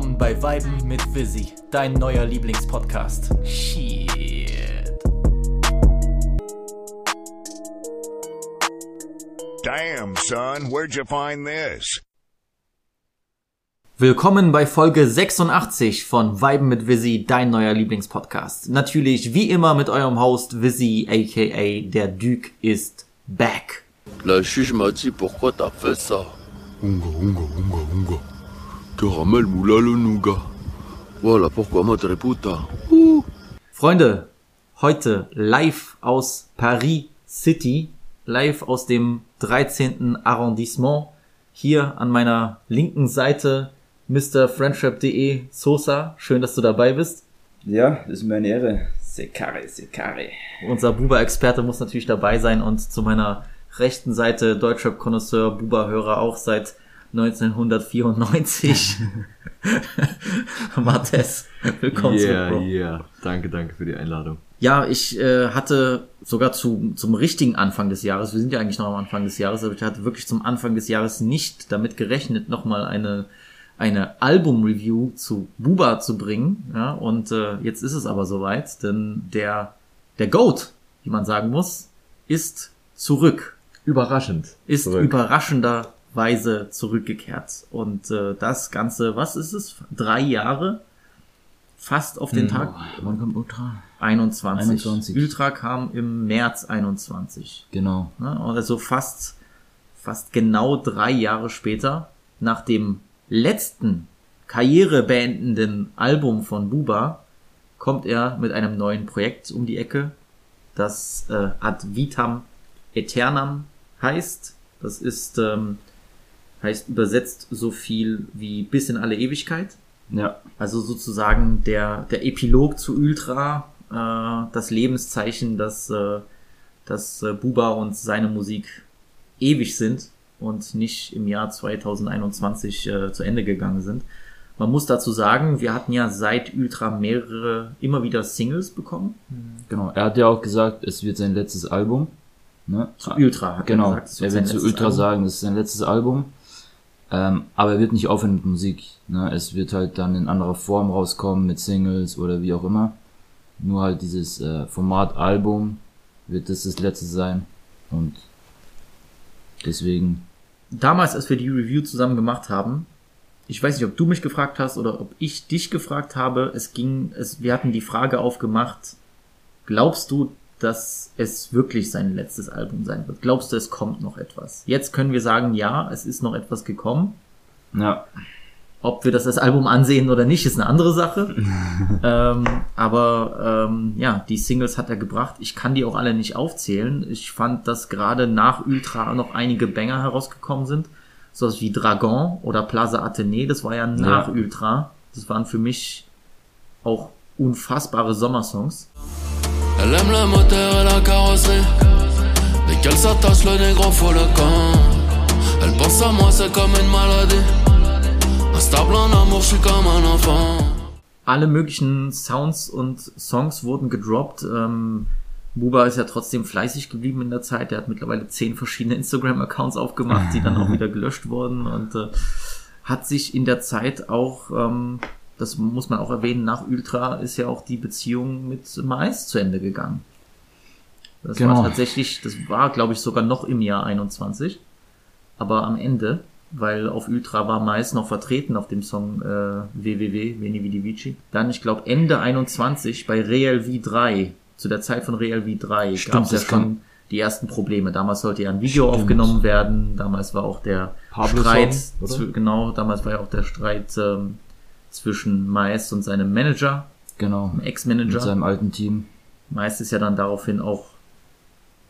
Willkommen bei Weiben mit Visi, dein neuer Lieblingspodcast. Shit. Damn, son, where'd you find this? Willkommen bei Folge 86 von Weiben mit Visi, dein neuer Lieblingspodcast. Natürlich wie immer mit eurem Host Visi, aka der Duke ist back. La juge m'a dit pourquoi t'as fait ça. Unga, unga, unga, unga. Caramel moula le nougat. Voilà pourquoi madre puta. Freunde, heute live aus Paris City, live aus dem 13. Arrondissement. Hier an meiner linken Seite Mr. Friendship.de Sosa. Schön, dass du dabei bist. Ja, das ist mir eine Ehre. Sekare, Sekare. Unser Buba-Experte muss natürlich dabei sein und zu meiner rechten Seite Deutschrap-Konnoisseur, Buba-Hörer auch seit 1994. Martes, willkommen Yeah, zurück, Bro. yeah. Danke, danke für die Einladung. Ja, ich äh, hatte sogar zu, zum richtigen Anfang des Jahres, wir sind ja eigentlich noch am Anfang des Jahres, aber ich hatte wirklich zum Anfang des Jahres nicht damit gerechnet, nochmal eine, eine Album-Review zu Buba zu bringen. Ja, und äh, jetzt ist es aber soweit, denn der, der GOAT, wie man sagen muss, ist zurück. Überraschend. Ist Zurück. Überraschenderweise zurückgekehrt. Und äh, das Ganze, was ist es? Drei Jahre? Fast auf den Tag. Wann kommt Ultra? 21. 21. Ultra kam im März 21. Genau. Ne? Also fast, fast genau drei Jahre später, nach dem letzten karrierebeendenden Album von Buba, kommt er mit einem neuen Projekt um die Ecke, das äh, Ad Vitam Aeternam heißt. Das ist, ähm, heißt übersetzt so viel wie bis in alle Ewigkeit. Ja. Also sozusagen der, der Epilog zu Ultra, äh, das Lebenszeichen, dass, äh, dass äh, Buba und seine Musik ewig sind und nicht im Jahr 2021 äh, zu Ende gegangen sind. Man muss dazu sagen, wir hatten ja seit Ultra mehrere, immer wieder Singles bekommen. Genau. Er hat ja auch gesagt, es wird sein letztes Album. Ne? Zu Ultra hat Genau. er gesagt. es er sein wird zu Ultra Album. sagen, es ist sein letztes Album. Ähm, aber er wird nicht aufhören mit Musik. Ne? Es wird halt dann in anderer Form rauskommen, mit Singles oder wie auch immer. Nur halt dieses äh, Format Album wird das das letzte sein. Und deswegen, damals, als wir die Review zusammen gemacht haben, ich weiß nicht, ob du mich gefragt hast oder ob ich dich gefragt habe, es ging, es, wir hatten die Frage aufgemacht, glaubst du, dass es wirklich sein letztes Album sein wird? Glaubst du, es kommt noch etwas? Jetzt können wir sagen, ja, es ist noch etwas gekommen. ja, Ob wir das als Album ansehen oder nicht, ist eine andere Sache. ähm, aber ähm, ja, die Singles hat er gebracht. Ich kann die auch alle nicht aufzählen. Ich fand, dass gerade nach Ultra noch einige Banger herausgekommen sind. Sowas wie Dragon oder Plaza Athénée, das war ja nach Ja. Ultra. Das waren für mich auch unfassbare Sommersongs. Elle aime le moteur et la carrosserie. Dès qu'elle s'attache, le négro faut le camp. Elle pense à moi, c'est comme une maladie. Instable en amour, je suis comme un enfant. alle möglichen Sounds und Songs wurden gedroppt. Ähm, Buba ist ja trotzdem fleißig geblieben in der Zeit. Der hat mittlerweile zehn verschiedene Instagram-Accounts aufgemacht, die dann auch wieder gelöscht wurden und äh, hat sich in der Zeit auch, ähm, das muss man auch erwähnen, nach Ultra ist ja auch die Beziehung mit Mais zu Ende gegangen. Das war Genau. tatsächlich, das war glaube ich sogar noch im Jahr 21, aber am Ende, weil auf Ultra war Mais noch vertreten auf dem Song äh, WWW, Veni Vidi Vici. Dann, ich glaube, Ende 21 bei Real V3, zu der Zeit von Real V3, Stimmt, gab es ja schon die ersten Probleme. Damals sollte ja ein Video Stimmt. aufgenommen werden, damals war auch der Pablo-Song, Streit, oder? zw- genau, damals war ja auch der Streit ähm, zwischen Mais und seinem Manager, genau. dem Mit Ex-Manager. seinem alten Team. Mais ist ja dann daraufhin auch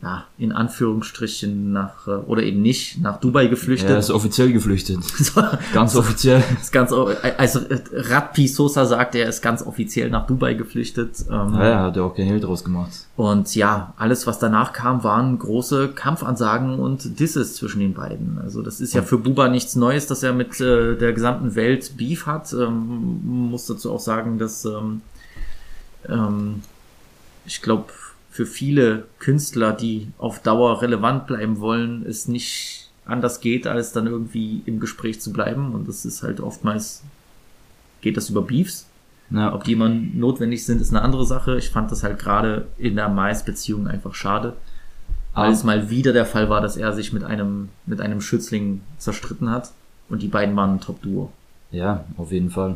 ja, in Anführungsstrichen nach, äh, oder eben nicht, nach Dubai geflüchtet. Er ist offiziell geflüchtet. Ganz offiziell. ist ganz, also äh, Radpi Sosa sagt, er ist ganz offiziell nach Dubai geflüchtet. Ähm, Ja, er hat ja auch kein Hehl draus gemacht. Und ja, alles, was danach kam, waren große Kampfansagen und Disses zwischen den beiden. Also das ist ja für Buba nichts Neues, dass er mit äh, der gesamten Welt Beef hat. Ähm, muss dazu auch sagen, dass ähm, ähm, ich glaube, für viele Künstler, die auf Dauer relevant bleiben wollen, es nicht anders geht, als dann irgendwie im Gespräch zu bleiben. Und das ist halt oftmals geht das über Beefs. Ja, Ob die immer notwendig sind, ist eine andere Sache. Ich fand das halt gerade in der Mais-Beziehung einfach schade. Weil Ah. es mal wieder der Fall war, dass er sich mit einem, mit einem Schützling zerstritten hat. Und die beiden waren ein Top-Duo. ja, auf jeden Fall.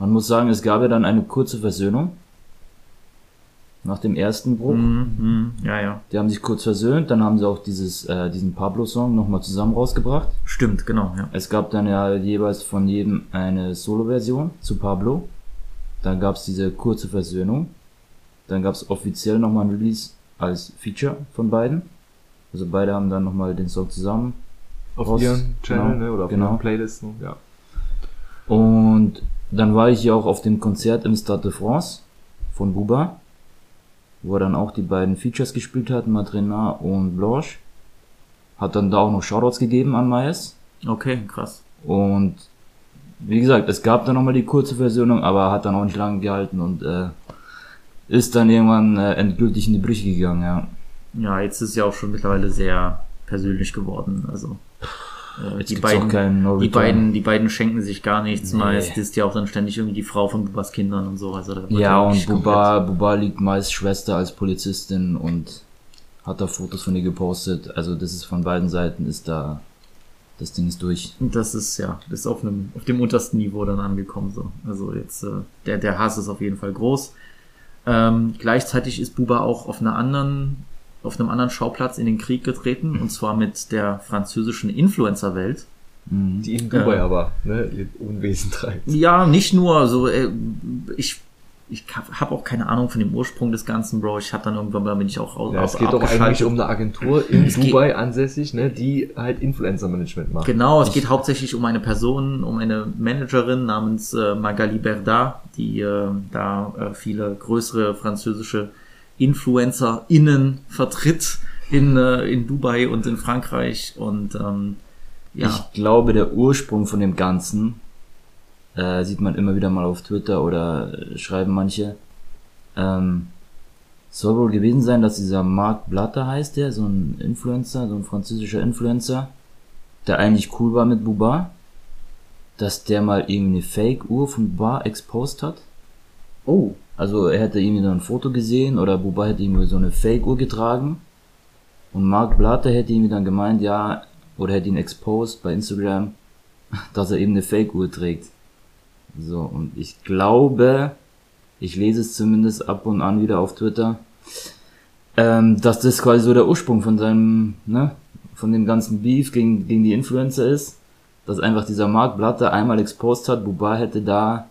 Man muss sagen, es gab ja dann eine kurze Versöhnung. Nach dem ersten Bruch. Mhm, mhm, ja, ja. Die haben sich kurz versöhnt, dann haben sie auch dieses, äh, diesen Pablo-Song nochmal zusammen rausgebracht. Stimmt, genau, ja. Es gab dann ja jeweils von jedem eine Solo-Version zu Pablo. Dann gab's diese kurze Versöhnung. Dann gab's offiziell nochmal ein Release als Feature von beiden. Also beide haben dann nochmal den Song zusammen. Auf Raus- ihren Channel, genau, ne? Oder auf genau. ihren Playlisten, ja. Und dann war ich ja auch auf dem Konzert im Stade de France von Buba, wo er dann auch die beiden Features gespielt hat, Madrina und Blanche. Hat dann da auch noch Shoutouts gegeben an Maes. Okay, krass. Und wie gesagt, es gab dann nochmal die kurze Versöhnung, aber hat dann auch nicht lange gehalten und äh, ist dann irgendwann äh, endgültig in die Brüche gegangen, ja. Ja, jetzt ist ja auch schon mittlerweile sehr persönlich geworden. Also äh, die beiden, die beiden, die beiden schenken sich gar nichts. Nee. Meist ist ja auch dann ständig irgendwie die Frau von Bubas Kindern und so. Also Ja, und Buba, Buba liegt meist Schwester als Polizistin und hat da Fotos von ihr gepostet. Also das ist von beiden Seiten ist da, das Ding ist durch. komplett- Das ist ja, das ist auf einem, auf dem untersten Niveau dann angekommen. So, also jetzt äh, der der Hass ist auf jeden Fall groß. Ähm, gleichzeitig ist Buba auch auf einer anderen, auf einem anderen Schauplatz in den Krieg getreten und zwar mit der französischen Influencer-Welt. Mhm. Die in Dubai Ja. aber, ne? Ihr Unwesen treibt. Ja, nicht nur so, äh, ich, ich habe auch keine Ahnung von dem Ursprung des Ganzen, Bro. Ich habe dann irgendwann mal bin ich auch raus. Ja, es geht doch eigentlich um eine Agentur in Es geht- Dubai ansässig, ne? Die halt Influencer-Management macht. Genau, es geht hauptsächlich um eine Person, um eine Managerin namens äh, Magali Berda, die äh, da äh, viele größere französische InfluencerInnen vertritt in, äh, in Dubai und in Frankreich und ähm, ja. Ich glaube, der Ursprung von dem Ganzen äh, sieht man immer wieder mal auf Twitter oder äh, schreiben manche. Ähm, soll wohl gewesen sein, dass dieser Marc Blatter heißt der, so ein Influencer, so ein französischer Influencer, der eigentlich cool war mit Buba, dass der mal irgendwie eine Fake-Uhr von Buba exposed hat. oh, Also er hätte irgendwie so ein Foto gesehen oder Buba hätte irgendwie so eine Fake-Uhr getragen. Und Mark Blatter hätte irgendwie dann gemeint, ja, oder hätte ihn exposed bei Instagram, dass er eben eine Fake-Uhr trägt. So, und ich glaube, ich lese es zumindest ab und an wieder auf Twitter, ähm, dass das quasi so der Ursprung von seinem, ne, von dem ganzen Beef gegen, gegen die Influencer ist. Dass einfach dieser Mark Blatter einmal exposed hat, Buba hätte da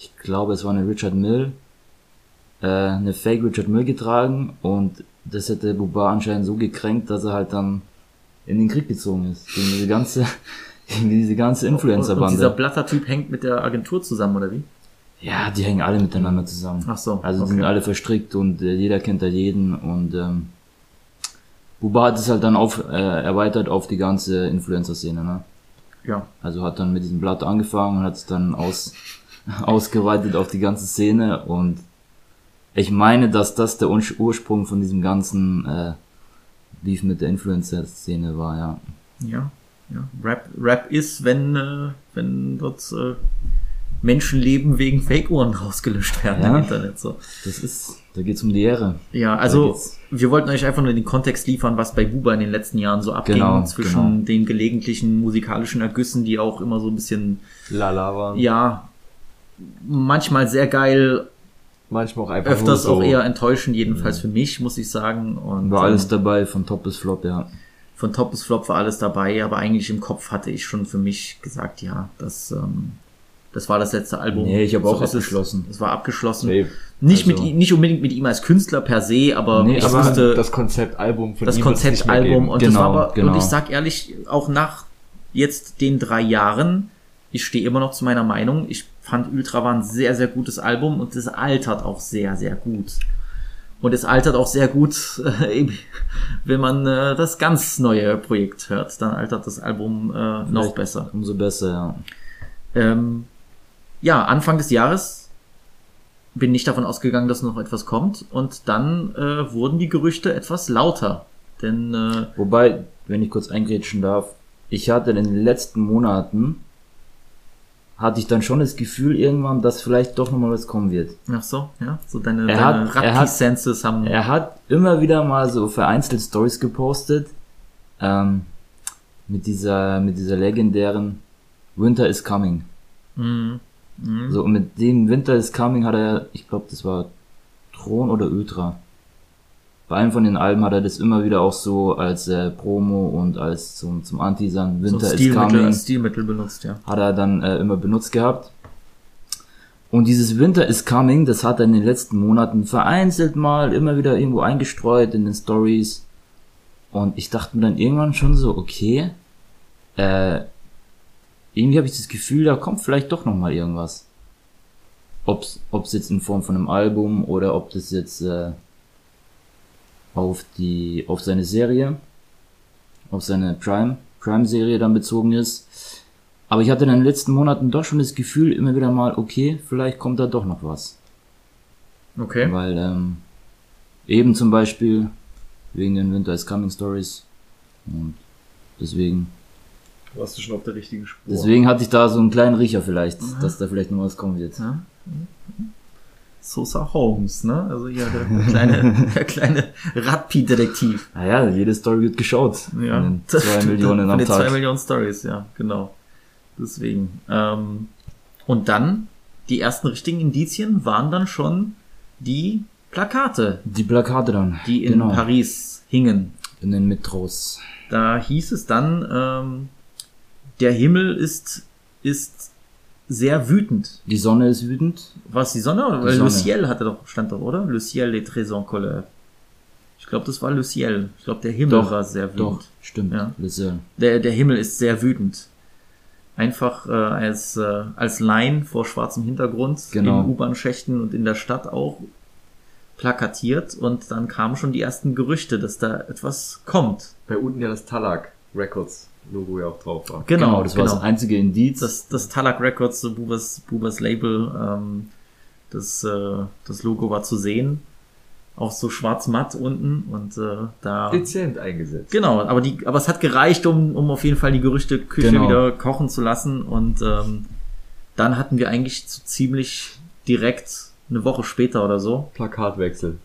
ich glaube, es war eine Richard Mill, äh, eine Fake Richard Mill getragen und das hätte Buba anscheinend so gekränkt, dass er halt dann in den Krieg gezogen ist. Gegen diese ganze, gegen diese ganze und, und dieser Influencer-Bande. Blatter-Typ hängt mit der Agentur zusammen, oder wie? Ja, die hängen alle miteinander zusammen. Ach so, Also die okay. sind alle verstrickt und äh, jeder kennt da jeden und ähm, Buba hat es halt dann auf, äh, erweitert auf die ganze Influencer-Szene, ne? Ja, Also hat dann mit diesem Blatt angefangen und hat es dann aus, ausgeweitet auf die ganze Szene und ich meine, dass das der Ur- Ursprung von diesem ganzen äh, Beef mit der Influencer-Szene war, ja. ja, ja. Rap, Rap ist, wenn, äh, wenn dort äh, Menschenleben wegen Fake-Uhren rausgelöscht werden Ja. im Internet. So. Das ist, da geht's um die Ehre. Ja, also wir wollten euch einfach nur den Kontext liefern, was bei Buba in den letzten Jahren so abging Genau, zwischen genau. den gelegentlichen musikalischen Ergüssen, die auch immer so ein bisschen, Lala waren. ja, manchmal sehr geil, Manchmal auch einfach öfters so. auch eher enttäuschend, jedenfalls für mich, muss ich sagen. Und War alles ähm, dabei, von Top bis Flop, ja. von Top bis Flop war alles dabei, aber eigentlich im Kopf hatte ich schon für mich gesagt, ja, das, ähm, das war das letzte Album. Nee, ich hab auch ist es. abgeschlossen. Es war abgeschlossen. Nee, Nicht, also- mit, nicht unbedingt mit ihm als Künstler per se, aber Nee, ich aber wusste, das Konzeptalbum von das ihm Konzeptalbum geben. und das Genau, war aber, genau. und ich sag ehrlich, auch nach jetzt den drei Jahren, ich stehe immer noch zu meiner Meinung, ich fand Ultra war ein sehr, sehr gutes Album und es altert auch sehr, sehr gut. Und es altert auch sehr gut, äh, wenn man äh, das ganz neue Projekt hört, dann altert das Album äh, noch besser. Umso besser, ja. Ähm, ja, Anfang des Jahres bin nicht davon ausgegangen, dass noch etwas kommt und dann äh, wurden die Gerüchte etwas lauter. Denn äh, Wobei, wenn ich kurz eingrätschen darf, ich hatte in den letzten Monaten, hatte ich dann schon das Gefühl irgendwann, dass vielleicht doch nochmal was kommen wird. Ach so, ja. So deine, Er deine hat- er hat- Rugby-Senses haben. Er hat immer wieder mal so vereinzelt Stories gepostet, ähm, mit dieser, mit dieser legendären Winter is Coming. Mhm. Mhm. So, und mit dem Winter is Coming hat er, ich glaube, das war Thron oder Ultra. Bei einem von den Alben hat er das immer wieder auch so als äh, Promo und als zum, zum Anti-San so Winter is Stilmittel, Coming als Stilmittel benutzt, ja. hat er dann äh, immer benutzt gehabt. Und dieses Winter is Coming, das hat er in den letzten Monaten vereinzelt mal immer wieder irgendwo eingestreut in den Stories. Und ich dachte mir dann irgendwann schon so, okay, äh, irgendwie habe ich das Gefühl, da kommt vielleicht doch noch mal irgendwas. Ob's, ob's jetzt in Form von einem Album oder ob das jetzt äh, auf die, auf seine Serie, auf seine Prime, Prime-Serie dann bezogen ist. Aber ich hatte in den letzten Monaten doch schon das Gefühl, immer wieder mal, okay, vielleicht kommt da doch noch was. Okay. Weil ähm, eben zum Beispiel wegen den Winter is Coming Stories. Und deswegen, Warst du schon auf der richtigen Spur? deswegen hatte ich da so einen kleinen Riecher vielleicht, dass da vielleicht noch was kommen wird. Ja. Sosa Holmes, ne? Also hier der, der kleine, der kleine Radpi-Detektiv. Naja, jede Story wird geschaut. Ja. Den zwei Millionen am den zwei Tag. Millionen Stories, ja, genau. Deswegen. Ähm, und dann, die ersten richtigen Indizien waren dann schon die Plakate, Die Plakate dann. die in genau, Paris hingen. In den Metros. Da hieß es dann, ähm, der Himmel ist, ist sehr wütend. Die Sonne ist wütend. Was die Sonne? Weil Sonne. Le Ciel hatte doch, stand doch, oder? Le Ciel est très en colère. Ich glaube, das war Le Ciel. Ich glaube, der Himmel Doch, war sehr wütend. Doch, stimmt. Ja. Lizelle. Der, der Himmel ist sehr wütend. Einfach äh, als, äh, als Line vor schwarzem Hintergrund Genau. in U-Bahn-Schächten und in der Stadt auch plakatiert und dann kamen schon die ersten Gerüchte, dass da etwas kommt. Bei unten ja das Talak Records Logo ja auch drauf war. Genau, das war das einzige Indiz. das, das Talak Records, so Bubas, Bubas Label, ähm, das, äh, das Logo war zu sehen. Auch so schwarz-matt unten und äh, da. Dezent eingesetzt. Genau, aber die, aber es hat gereicht, um, um auf jeden Fall die Gerüchteküche Genau. wieder kochen zu lassen. Und ähm, dann hatten wir eigentlich so ziemlich direkt eine Woche später oder so. Plakatwechsel.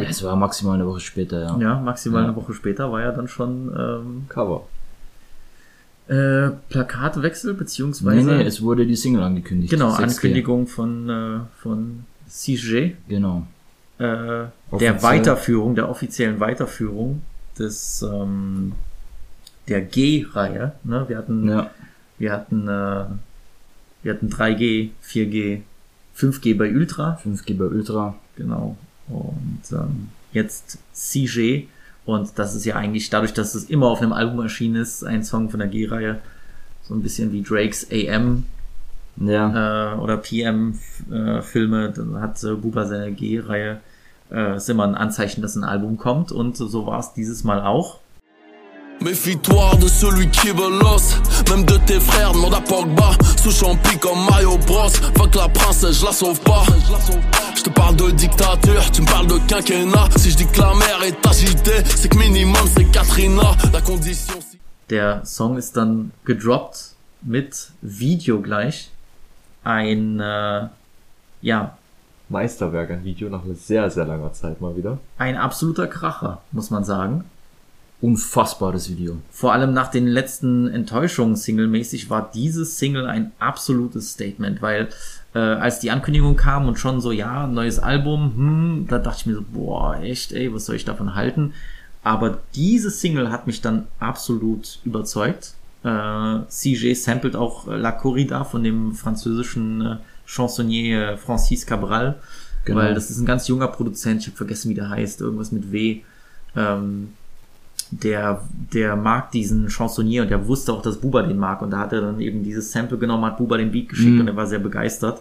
Ja, es war maximal eine Woche später, ja. Ja, maximal Ja. eine Woche später war ja dann schon ähm, Cover. äh, Plakatwechsel, beziehungsweise Nee, nee, es wurde die Single angekündigt. genau, 6G. Ankündigung von, äh, von CJ. Genau. äh, der. Weiterführung, der offiziellen Weiterführung des ähm, der G-Reihe. Ne? Wir hatten, Ja. wir hatten, äh, wir hatten 3G, 4G, 5G bei Ultra, 5G bei Ultra. genau. Und ähm, jetzt CG. Und das ist ja eigentlich dadurch, dass es immer auf einem Album erschienen ist, ein Song von der G-Reihe, so ein bisschen wie Drakes AM Ja. äh, oder PM-Filme, dann hat äh, Buba seine G-Reihe, äh, ist immer ein Anzeichen, dass ein Album kommt und so war es dieses Mal auch. Méfie-toi de celui qui veut l'os Même de tes frères, demande à Pogba Sous champi comme Mario Bros Fuck la princesse, je la sauve pas Je te parle de dictature, tu me parles de quinquennat Si je dis que la mer est agitée C'est que minimum c'est Katrina La condition. Der Song ist dann gedroppt mit Video gleich. Ein, äh, ja, Meisterwerk, ein Video nach sehr, sehr langer Zeit mal wieder. ein absoluter Kracher, muss man sagen. Unfassbares Video. Vor allem nach den letzten Enttäuschungen singlemäßig war dieses Single ein absolutes Statement, weil äh, als die Ankündigung kam und schon so, ja, neues Album, hm, da dachte ich mir so, boah, echt, ey, was soll ich davon halten? Aber diese Single hat mich dann absolut überzeugt. Äh, CJ sampled auch La Corrida von dem französischen äh, Chansonnier äh, Francis Cabral, Genau. weil das ist ein ganz junger Produzent, ich habe vergessen, wie der heißt, irgendwas mit W. Ähm, der, der mag diesen Chansonnier und der wusste auch, dass Buba den mag. Und da hat er dann eben dieses Sample genommen, hat Buba den Beat geschickt Mhm. und er war sehr begeistert.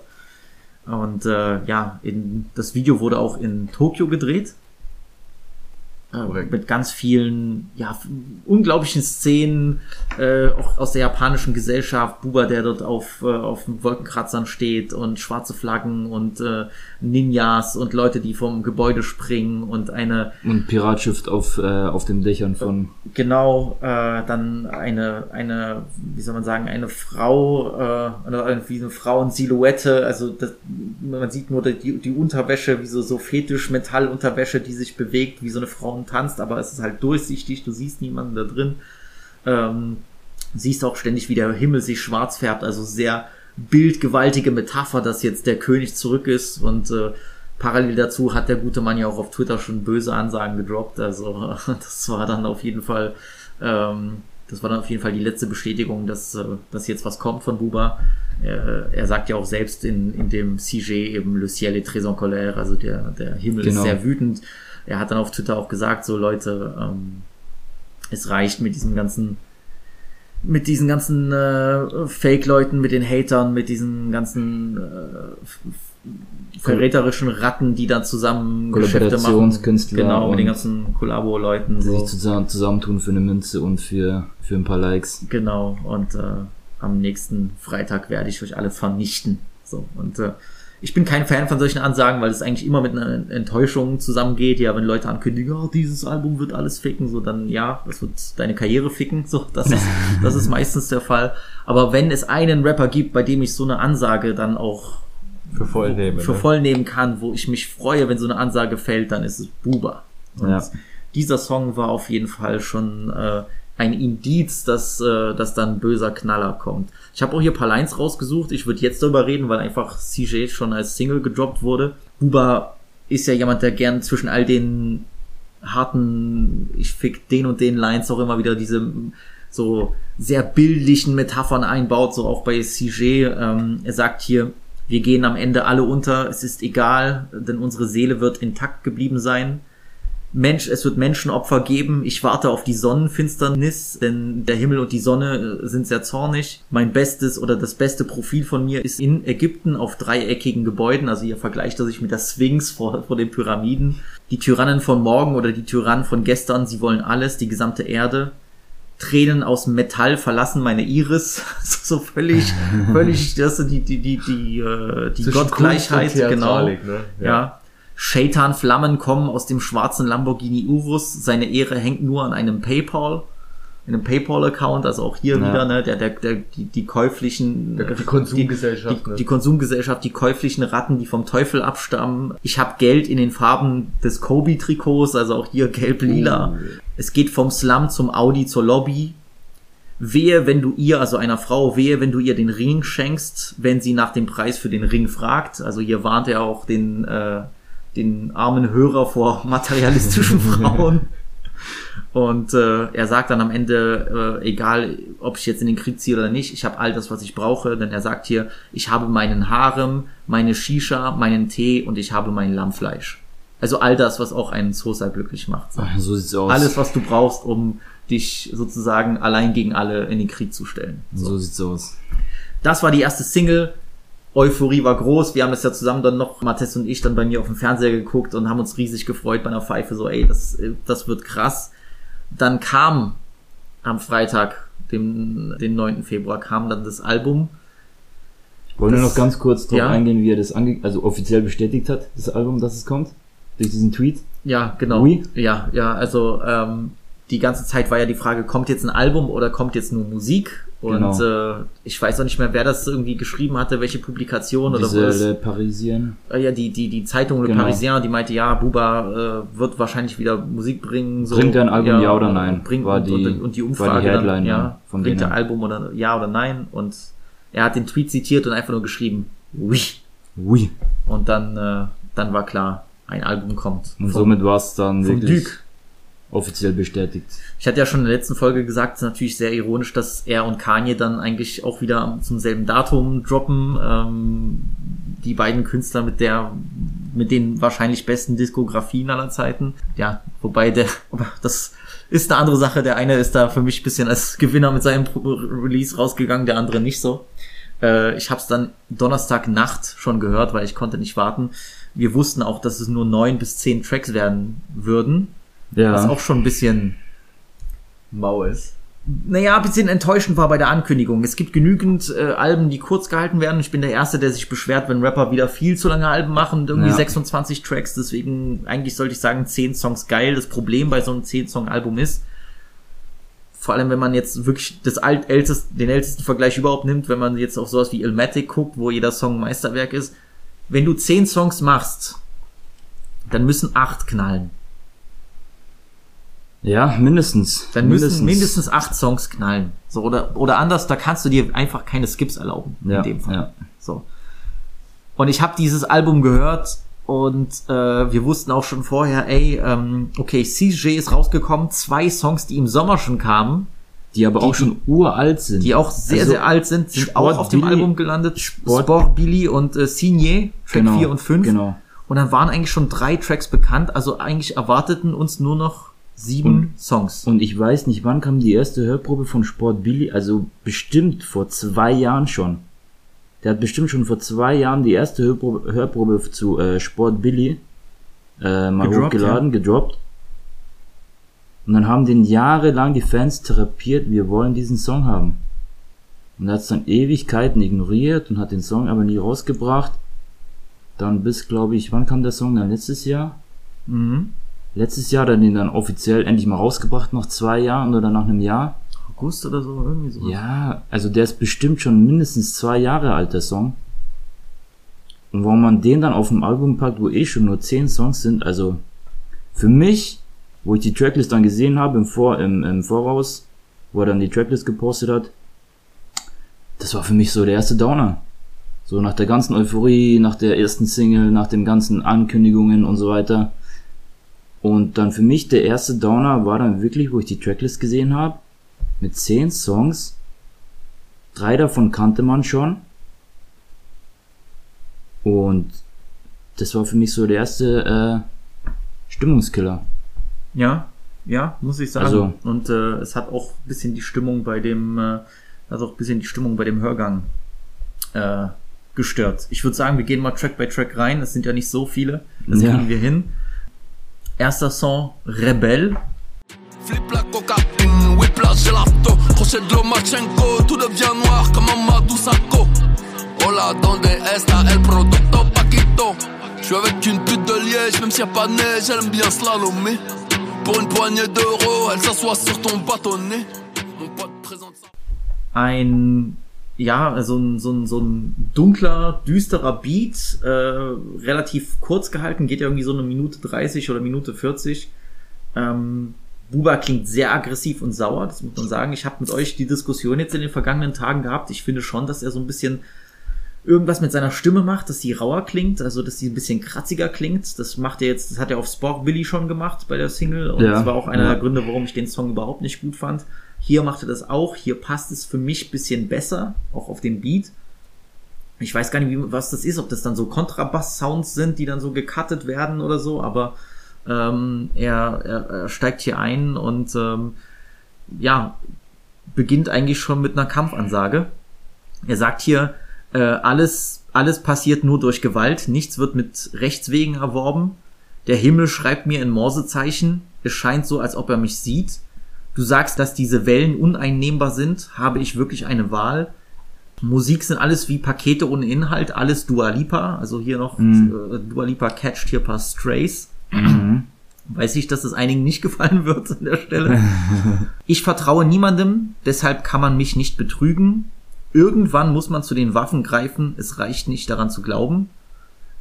Und äh, ja, in, das Video wurde auch in Tokio gedreht. Korrekt. mit ganz vielen, ja, unglaublichen Szenen, äh, auch aus der japanischen Gesellschaft. Buba, der dort auf, äh, auf Wolkenkratzern steht und schwarze Flaggen und äh, Ninjas und Leute, die vom Gebäude springen und eine Und Piratschiff auf, äh, auf den Dächern von genau äh, dann eine eine wie soll man sagen eine Frau äh, eine- wie eine Frauensilhouette also das, man sieht nur die, die Unterwäsche wie so so fetisch Metallunterwäsche die sich bewegt wie so eine Frau tanzt aber es ist halt durchsichtig du siehst niemanden da drin ähm, siehst auch ständig wie der Himmel sich schwarz färbt also sehr bildgewaltige Metapher dass jetzt der König zurück ist und äh, Parallel dazu hat der gute Mann ja auch auf Twitter schon böse Ansagen gedroppt. Also das war dann auf jeden Fall, ähm, das war dann auf jeden Fall die letzte Bestätigung, dass, äh, dass jetzt was kommt von Buba. Er, er sagt ja auch selbst in, in dem CG eben Le ciel est très en colère, also der, der Himmel Genau. ist sehr wütend. Er hat dann auf Twitter auch gesagt, so Leute, ähm, es reicht mit diesem ganzen mit diesen ganzen äh, Fake-Leuten, mit den Hatern, mit diesen ganzen äh, verräterischen Ratten, die da zusammen Geschäfte machen. Genau, mit den ganzen Kollabo-Leuten. die So. sich zusammen, zusammentun für eine Münze und für, für ein paar Likes. Genau, und äh, am nächsten Freitag werde ich euch alle vernichten. So, und äh, ich bin kein Fan von solchen Ansagen, weil es eigentlich immer mit einer Enttäuschung zusammengeht. Ja, wenn Leute ankündigen, oh, dieses Album wird alles ficken, so dann ja, das wird deine Karriere ficken. So, das ist, das ist meistens der Fall. Aber wenn es einen Rapper gibt, bei dem ich so eine Ansage dann auch Für voll nehmen. für ne? voll nehmen kann, wo ich mich freue, wenn so eine Ansage fällt, dann ist es Buba. Und Ja. dieser Song war auf jeden Fall schon äh, ein Indiz, dass, äh, dass dann ein böser Knaller kommt. Ich habe auch hier ein paar Lines rausgesucht. Ich würde jetzt darüber reden, weil einfach CJ schon als Single gedroppt wurde. Buba ist ja jemand, der gern zwischen all den harten, ich fick den und den Lines auch immer wieder diese so sehr bildlichen Metaphern einbaut, so auch bei CJ. Ähm, er sagt hier, wir gehen am Ende alle unter, es ist egal, denn unsere Seele wird intakt geblieben sein. Mensch, es wird Menschenopfer geben. Ich warte auf die Sonnenfinsternis, denn der Himmel und die Sonne äh, sind sehr zornig. Mein bestes oder das beste Profil von mir ist in Ägypten auf dreieckigen Gebäuden. Also hier vergleicht er sich mit der Sphinx vor, vor den Pyramiden. Die Tyrannen von morgen oder die Tyrannen von gestern, sie wollen alles, die gesamte Erde. Tränen aus Metall verlassen meine Iris. so völlig, völlig, das ist die, die, die, die, äh, die Gottgleichheit, genau. Ne? Ja. Shaitan-Flammen kommen aus dem schwarzen Lamborghini Urus. Seine Ehre hängt nur an einem PayPal, einem PayPal-Account. Also auch hier Ja. wieder, ne, der, der, der, die, die käuflichen, Die- die Konsumgesellschaft, die, ne? die Konsumgesellschaft, die käuflichen Ratten, die vom Teufel abstammen. Ich habe Geld in den Farben des Kobe-Trikots, also auch hier gelb-lila. Oh. Es geht vom Slum zum Audi zur Lobby. Wehe, wenn du ihr, also einer Frau, wehe, wenn du ihr den Ring schenkst, wenn sie nach dem Preis für den Ring fragt. Also hier warnt er auch den, äh, den armen Hörer vor materialistischen Frauen. Und äh, er sagt dann am Ende, äh, egal ob ich jetzt in den Krieg ziehe oder nicht, ich habe all das, was ich brauche, denn er sagt hier, ich habe meinen Harem, meine Shisha, meinen Tee und ich habe mein Lammfleisch. Also all das, was auch einen Sosa glücklich macht. So. So sieht's aus. Alles, was du brauchst, um dich sozusagen allein gegen alle in den Krieg zu stellen. So sieht's aus. Das war die erste Single. Euphorie war groß. Wir haben das ja zusammen dann noch, Matthias und ich, dann bei mir auf dem Fernseher geguckt und haben uns riesig gefreut bei einer Pfeife. So, ey, das, das wird krass. Dann kam am Freitag, dem, den 9. Februar, kam dann das Album. Wollen wir noch ganz kurz drauf ja. eingehen, wie er das ange also offiziell bestätigt hat, das Album, dass es kommt? Durch diesen Tweet? Ja, genau. Oui. Ja, ja, also ähm, die ganze Zeit war ja die Frage, kommt jetzt ein Album oder kommt jetzt nur Musik? Und Genau. äh, ich weiß auch nicht mehr, wer das irgendwie geschrieben hatte, welche Publikation oder Diese was. Le Parisien. Äh, ja, die, die, die Zeitung Le Genau. Parisien, die meinte, ja, Buba äh, wird wahrscheinlich wieder Musik bringen. So, Bringt er ein Album, ja oder nein? Bringt, War und, die- und, und die war die Umfrage Headline dann, ja, von bringt er denen. Album oder ja oder nein? Und er hat den Tweet zitiert und einfach nur geschrieben, oui. Oui. Und dann, äh, dann war klar, ein Album kommt. Und Vom- somit war es dann wirklich Duke. Offiziell bestätigt. Ich hatte ja schon in der letzten Folge gesagt, es ist natürlich sehr ironisch, dass er und Kanye dann eigentlich auch wieder zum selben Datum droppen. Ähm, die beiden Künstler mit der, mit den wahrscheinlich besten Diskografien aller Zeiten. Ja, wobei der, aber das ist eine andere Sache. Der eine ist da für mich ein bisschen als Gewinner mit seinem Release rausgegangen, der andere nicht so. Äh, ich habe es dann Donnerstagnacht schon gehört, weil ich konnte nicht warten. Wir wussten auch, dass es nur neun bis zehn Tracks werden würden. Ja. Was auch schon ein bisschen, Mau ist. naja, ein bisschen enttäuschend war bei der Ankündigung. Es gibt genügend äh, Alben, die kurz gehalten werden. Ich bin der Erste, der sich beschwert, wenn Rapper wieder viel zu lange Alben machen, irgendwie Ja. 26 Tracks. Deswegen, eigentlich sollte ich sagen, 10 Songs geil. Das Problem bei so einem 10-Song-Album ist, vor allem wenn man jetzt wirklich das alt ältest, den ältesten Vergleich überhaupt nimmt, wenn man jetzt auf sowas wie Ilmatic guckt, wo jeder Song ein Meisterwerk ist, wenn du 10 Songs machst, dann müssen 8 knallen. Ja, mindestens. Dann müssen mindestens acht Songs knallen. So, oder, oder anders, da kannst du dir einfach keine Skips erlauben. ja, in dem Fall. Ja. So. Und ich habe dieses Album gehört und äh, wir wussten auch schon vorher, ey, ähm, okay, CJ ist rausgekommen, zwei Songs, die im Sommer schon kamen, Die aber auch schon uralt sind. die auch sehr, Also, sehr alt sind, sind Sport auch auf dem Billy- Album gelandet. Sport- Sport, Billy und äh, Signé, Track Genau, 4 und 5. genau. Und dann waren eigentlich schon drei Tracks bekannt, also eigentlich erwarteten uns nur noch sieben Songs. Und ich weiß nicht, wann kam die erste Hörprobe von Sport Billy, also bestimmt vor zwei Jahren schon. Der hat bestimmt schon vor zwei Jahren die erste Hörprobe, Hörprobe zu äh, Sport Billy äh, mal Gedroppt, hochgeladen, gedroppt. Und dann haben den jahrelang die Fans therapiert, wir wollen diesen Song haben. Und er hat es dann Ewigkeiten ignoriert und hat den Song aber nie rausgebracht. Dann bis, glaube ich, wann kam der Song dann? Letztes Jahr? Mhm. Letztes Jahr hat er den dann offiziell endlich mal rausgebracht, nach zwei Jahren oder nach einem Jahr. August oder so, irgendwie so. Ja, also der ist bestimmt schon mindestens zwei Jahre alt, der Song. Und warum man den dann auf dem Album packt, wo eh schon nur zehn Songs sind, also für mich, wo ich die Tracklist dann gesehen habe im, Vor im, im Voraus, wo er dann die Tracklist gepostet hat, das war für mich so der erste Downer. So nach der ganzen Euphorie, nach der ersten Single, nach den ganzen Ankündigungen und so weiter. Und dann für mich der erste Downer war dann wirklich, wo ich die Tracklist gesehen habe, mit zehn Songs. Drei davon kannte man schon. Und das war für mich so der erste äh, Stimmungskiller. Ja, ja, muss ich sagen. Also- und äh, es hat auch ein bisschen die Stimmung bei dem, äh, also auch ein bisschen die Stimmung bei dem Hörgang äh, gestört. Ich würde sagen, wir gehen mal Track by Track rein. Es sind ja nicht so viele. Das Ja. kriegen wir hin. Erster Song, Rebell. Flip la cocaïne, whiplash gelato Crochet de Lomachenko, tout devient noir comme Amadou Sakho Hola, donde está el producto Paquito? Je suis avec une pute de Liège, même s'il y a pas de neige, elle aime bien slalomer. Pour une poignée d'euros, elle s'assoit sur ton bâtonnet. Mon pote présente ça. Ein, ja, so ein, so ein, so ein dunkler, düsterer Beat, äh, relativ kurz gehalten, geht ja irgendwie so eine Minute 30 oder Minute 40. Ähm, Buba klingt sehr aggressiv und sauer, das muss man sagen. Ich habe mit euch die Diskussion jetzt in den vergangenen Tagen gehabt. Ich finde schon, dass er so ein bisschen irgendwas mit seiner Stimme macht, dass sie rauer klingt, also dass sie ein bisschen kratziger klingt. Das macht er jetzt, das hat er auf Spork Billy schon gemacht bei der Single und Ja, das war auch einer ja. der Gründe, warum ich den Song überhaupt nicht gut fand. Hier macht er das auch, hier passt es für mich bisschen besser, auch auf den Beat. Ich weiß gar nicht, wie, was das ist, ob das dann so Kontrabass-Sounds sind, die dann so gecuttet werden oder so, aber ähm, er, er, er steigt hier ein und ähm, ja, beginnt eigentlich schon mit einer Kampfansage. Er sagt hier, äh, alles, alles passiert nur durch Gewalt, nichts wird mit Rechtswegen erworben. Der Himmel schreibt mir in Morsezeichen, es scheint so, als ob er mich sieht. Du sagst, dass diese Wellen uneinnehmbar sind, habe ich wirklich eine Wahl? Musik sind alles wie Pakete ohne Inhalt, alles Dua Lipa, also hier noch äh, Dua Lipa catcht hier ein paar Strays. Weiß ich, dass es einigen nicht gefallen wird an der Stelle. Ich vertraue niemandem, deshalb kann man mich nicht betrügen. Irgendwann muss man zu den Waffen greifen, es reicht nicht daran zu glauben.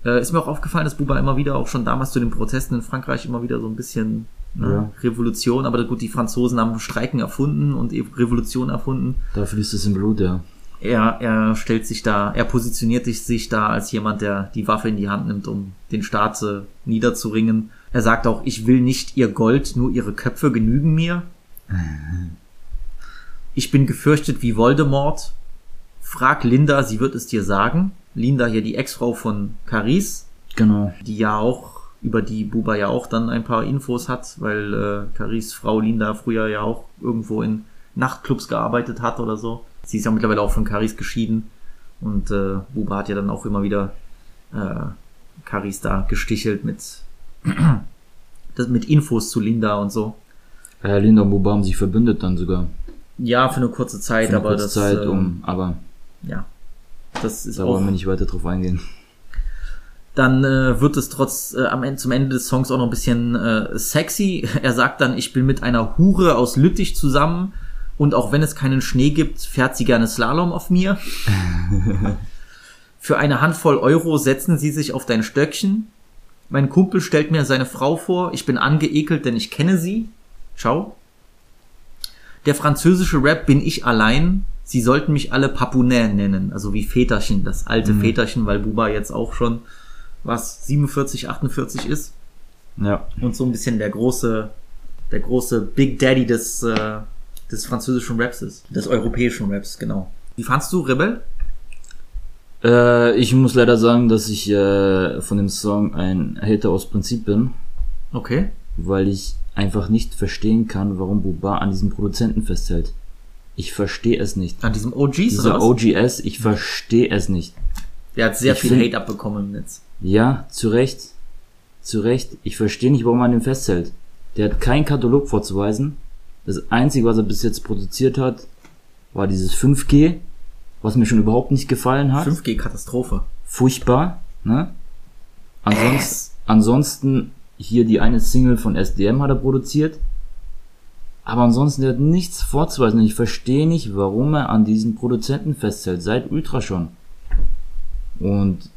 Äh, ist mir auch aufgefallen, dass Buba immer wieder, auch schon damals zu den Protesten in Frankreich, immer wieder so ein bisschen ne, Ja. Revolution, aber gut, die Franzosen haben Streiken erfunden und e- Revolution erfunden. Dafür ist es im Blut, ja. Er, er stellt sich da, er positioniert sich da als jemand, der die Waffe in die Hand nimmt, um den Staat äh, niederzuringen. Er sagt auch, ich will nicht ihr Gold, nur ihre Köpfe genügen mir. Ich bin gefürchtet wie Voldemort. Frag Linda, sie wird es dir sagen. Linda hier die Ex-Frau von Caris, Genau. die ja auch, über die Buba ja auch dann ein paar Infos hat, weil äh, Caris Frau Linda früher ja auch irgendwo in Nachtclubs gearbeitet hat oder so. Sie ist ja mittlerweile auch von Caris geschieden und äh, Buba hat ja dann auch immer wieder äh, Caris da gestichelt mit das mit Infos zu Linda und so. Äh, Linda und Buba haben sich verbündet dann sogar. Ja, für eine kurze Zeit, Für eine aber kurze das, Zeit, ähm, um, aber ja, das ist da auch wollen wir nicht weiter drauf eingehen. Dann äh, wird es trotz äh, am Ende zum Ende des Songs auch noch ein bisschen äh, sexy. Er sagt dann, ich bin mit einer Hure aus Lüttich zusammen und auch wenn es keinen Schnee gibt, fährt sie gerne Slalom auf mir. Für eine Handvoll Euro setzen sie sich auf dein Stöckchen. Mein Kumpel stellt mir seine Frau vor. Ich bin angeekelt, denn ich kenne sie. Ciao. Der französische Rap bin ich allein. Sie sollten mich alle Papounet nennen, also wie Väterchen, das alte Väterchen, weil Buba jetzt auch schon was 47, 48 ist Ja. und so ein bisschen der große, der große Big Daddy des, äh, des französischen Raps ist, des europäischen Raps, genau. Wie fandst du Rebel? Äh, ich muss leider sagen, dass ich äh, von dem Song ein Hater aus Prinzip bin, Okay. weil ich einfach nicht verstehen kann, warum Buba an diesem Produzenten festhält. Ich verstehe es nicht. An diesem OGs Dieser oder was? OGS, ich verstehe es nicht. Der hat sehr Ich viel Hate abbekommen im Netz. Ja, zu Recht. Zu Recht. Ich verstehe nicht, warum man den festhält. Der hat keinen Katalog vorzuweisen. Das Einzige, was er bis jetzt produziert hat, war dieses 5G, was mir schon überhaupt nicht gefallen hat. 5G Katastrophe. Furchtbar. Ne? Ansonsten, Ass. ansonsten hier die eine Single von SDM hat er produziert. Aber ansonsten, der hat nichts vorzuweisen. Ich verstehe nicht, warum er an diesen Produzenten festhält. Seit Ultra schon. Und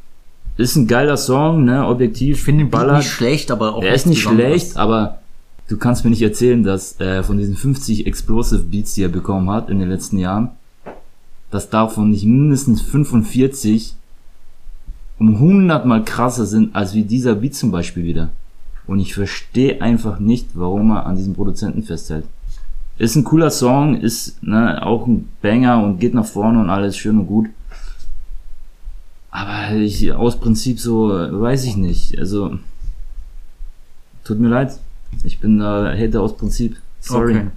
ist ein geiler Song, ne? Objektiv. Ich finde den ballert. nicht schlecht, aber auch Er ist nicht besonders. schlecht, aber du kannst mir nicht erzählen, dass äh, von diesen 50 Explosive Beats, die er bekommen hat in den letzten Jahren, dass davon nicht mindestens 45 um 100 mal krasser sind als wie dieser Beat zum Beispiel wieder. Und ich verstehe einfach nicht, warum er an diesem Produzenten festhält. Ist ein cooler Song, ist ne, auch ein Banger und geht nach vorne und alles schön und gut. Aber ich, aus Prinzip so, äh, weiß ich nicht. Also, tut mir leid. Ich bin da Hater aus Prinzip. Sorry. Okay.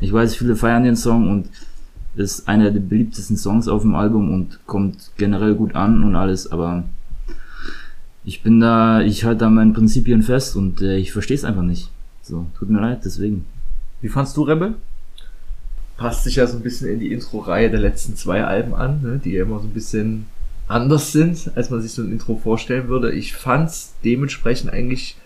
Ich weiß, viele feiern den Song und ist einer der beliebtesten Songs auf dem Album und kommt generell gut an und alles, aber ich bin da, ich halte da meinen Prinzipien fest und äh, ich verstehe es einfach nicht. So, tut mir leid, deswegen. Wie fandst du Rebel? passt sich ja so ein bisschen in die Intro-Reihe der letzten zwei Alben an, ne, die ja immer so ein bisschen anders sind, als man sich so ein Intro vorstellen würde. Ich fand's dementsprechend eigentlich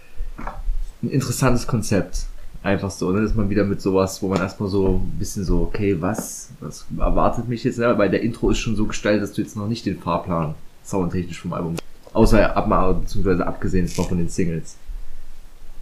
ein interessantes Konzept. Einfach so, ne, dass man wieder mit sowas, wo man erstmal so ein bisschen so, okay, was, was erwartet mich jetzt, ne? weil der Intro ist schon so gestaltet, dass du jetzt noch nicht den Fahrplan soundtechnisch vom Album, außer ab, beziehungsweise abgesehen ist noch von den Singles.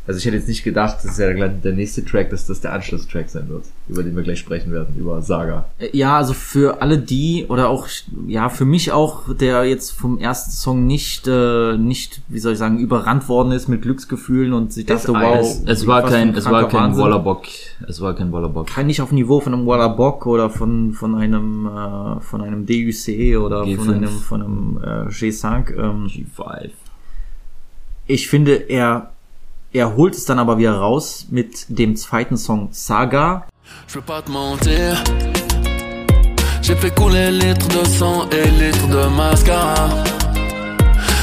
Also ich hätte jetzt nicht gedacht, das ist ja gleich der nächste Track, dass das der Anschlusstrack sein wird, über den wir gleich sprechen werden, über Saga. Äh, Ja, also für alle die oder auch ja für mich auch, der jetzt vom ersten Song nicht äh, nicht wie soll ich sagen überrannt worden ist mit Glücksgefühlen und sich dachte, wow, Es, es war kein, es war kein Wahnsinn. Wallerbock. Es war kein Wallerbock. Kein nicht auf Niveau von einem Wallabock oder von von einem äh, von einem DUC oder G5. von einem von einem äh, G5. Ähm, G5. ich finde, er er holt es dann aber wieder raus mit dem zweiten Song Saga. Je veux pas te mentir. J'ai fait couler litres de sang et litres de mascara.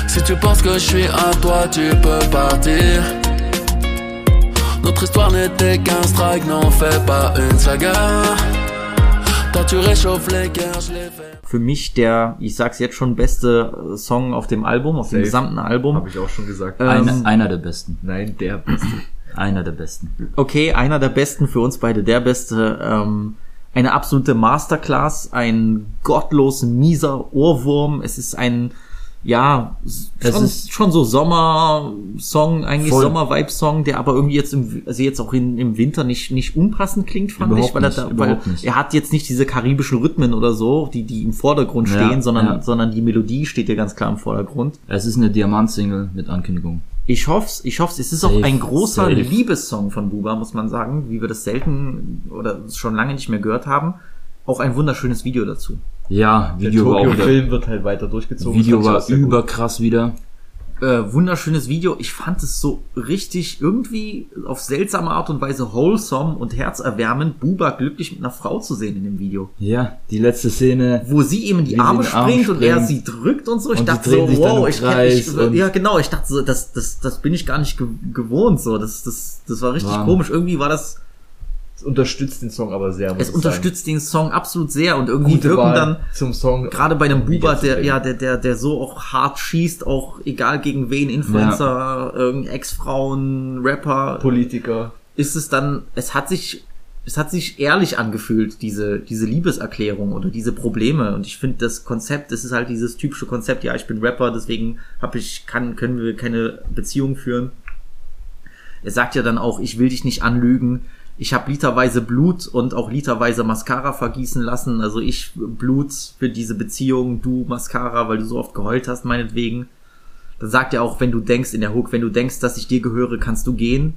Si tu penses que je suis à toi, tu peux partir. Notre histoire n'était qu'un strike, n'en fais pas une saga. Toi, tu réchauffes les guerres, je les fais. Für mich der, ich sag's jetzt schon, beste äh, Song auf dem Album, auf dem Safe. gesamten Album. Habe ich auch schon gesagt. Ähm, Einer, einer der besten. Nein, der beste. Einer der besten. okay, einer der besten für uns beide, der beste. Ähm, eine absolute Masterclass, ein gottlos mieser Ohrwurm. Es ist ein, ja, Es schon, ist- schon so Sommersong, eigentlich. Sommer-Vibe-Song, der aber irgendwie jetzt im, also jetzt auch in, im Winter nicht, nicht unpassend klingt, fand Überhaupt ich, weil, er, nicht, da, weil er hat jetzt nicht diese karibischen Rhythmen oder so, die, die im Vordergrund Ja, stehen, sondern, ja. sondern die Melodie steht ja ganz klar im Vordergrund. Es ist eine Diamant-Single mit Ankündigung. Ich hoff's, ich hoff's. Es ist auch Safe, ein großer safe. Liebessong von Buba, muss man sagen, wie wir das selten oder schon lange nicht mehr gehört haben. Auch ein wunderschönes Video dazu. Ja, Der Video war auch wieder, Tokyo-Film wird halt weiter durchgezogen. Video war ich gut. überkrass wieder. Äh, wunderschönes Video. Ich fand es so richtig irgendwie auf seltsame Art und Weise wholesome und herzerwärmend, Buba glücklich mit einer Frau zu sehen in dem Video. Ja, die letzte Szene. Wo sie ihm in die Arme in den Arm springt und er springt. sie drückt und so. Ich Und dachte so, wow, ich, ich und- ja genau, ich dachte so, das, das, das bin ich gar nicht ge gewohnt so. Das, das, das war richtig Mann. komisch. Irgendwie war das, unterstützt den Song aber sehr. muss es unterstützt den Song absolut sehr und sagen. irgendwie Gute wirken Wahl dann zum Song. gerade bei einem zu der, ja, der, der, der so auch hart schießt, auch egal gegen wen, Influencer, irgendein Ex-Frauen, Rapper, Politiker. ist es dann, es hat sich, es hat sich ehrlich angefühlt, diese, diese Liebeserklärung oder diese Probleme. Und ich finde das Konzept, das ist halt dieses typische Konzept, ja, ich bin Rapper, deswegen hab ich, kann, können wir keine Beziehung führen. Er sagt ja dann auch, ich will dich nicht anlügen. Ich habe literweise Blut und auch literweise Mascara vergießen lassen. Also ich Blut für diese Beziehung, du Mascara, weil du so oft geheult hast, meinetwegen. Dann sagt er auch, wenn du denkst in der Hook, wenn du denkst, dass ich dir gehöre, kannst du gehen.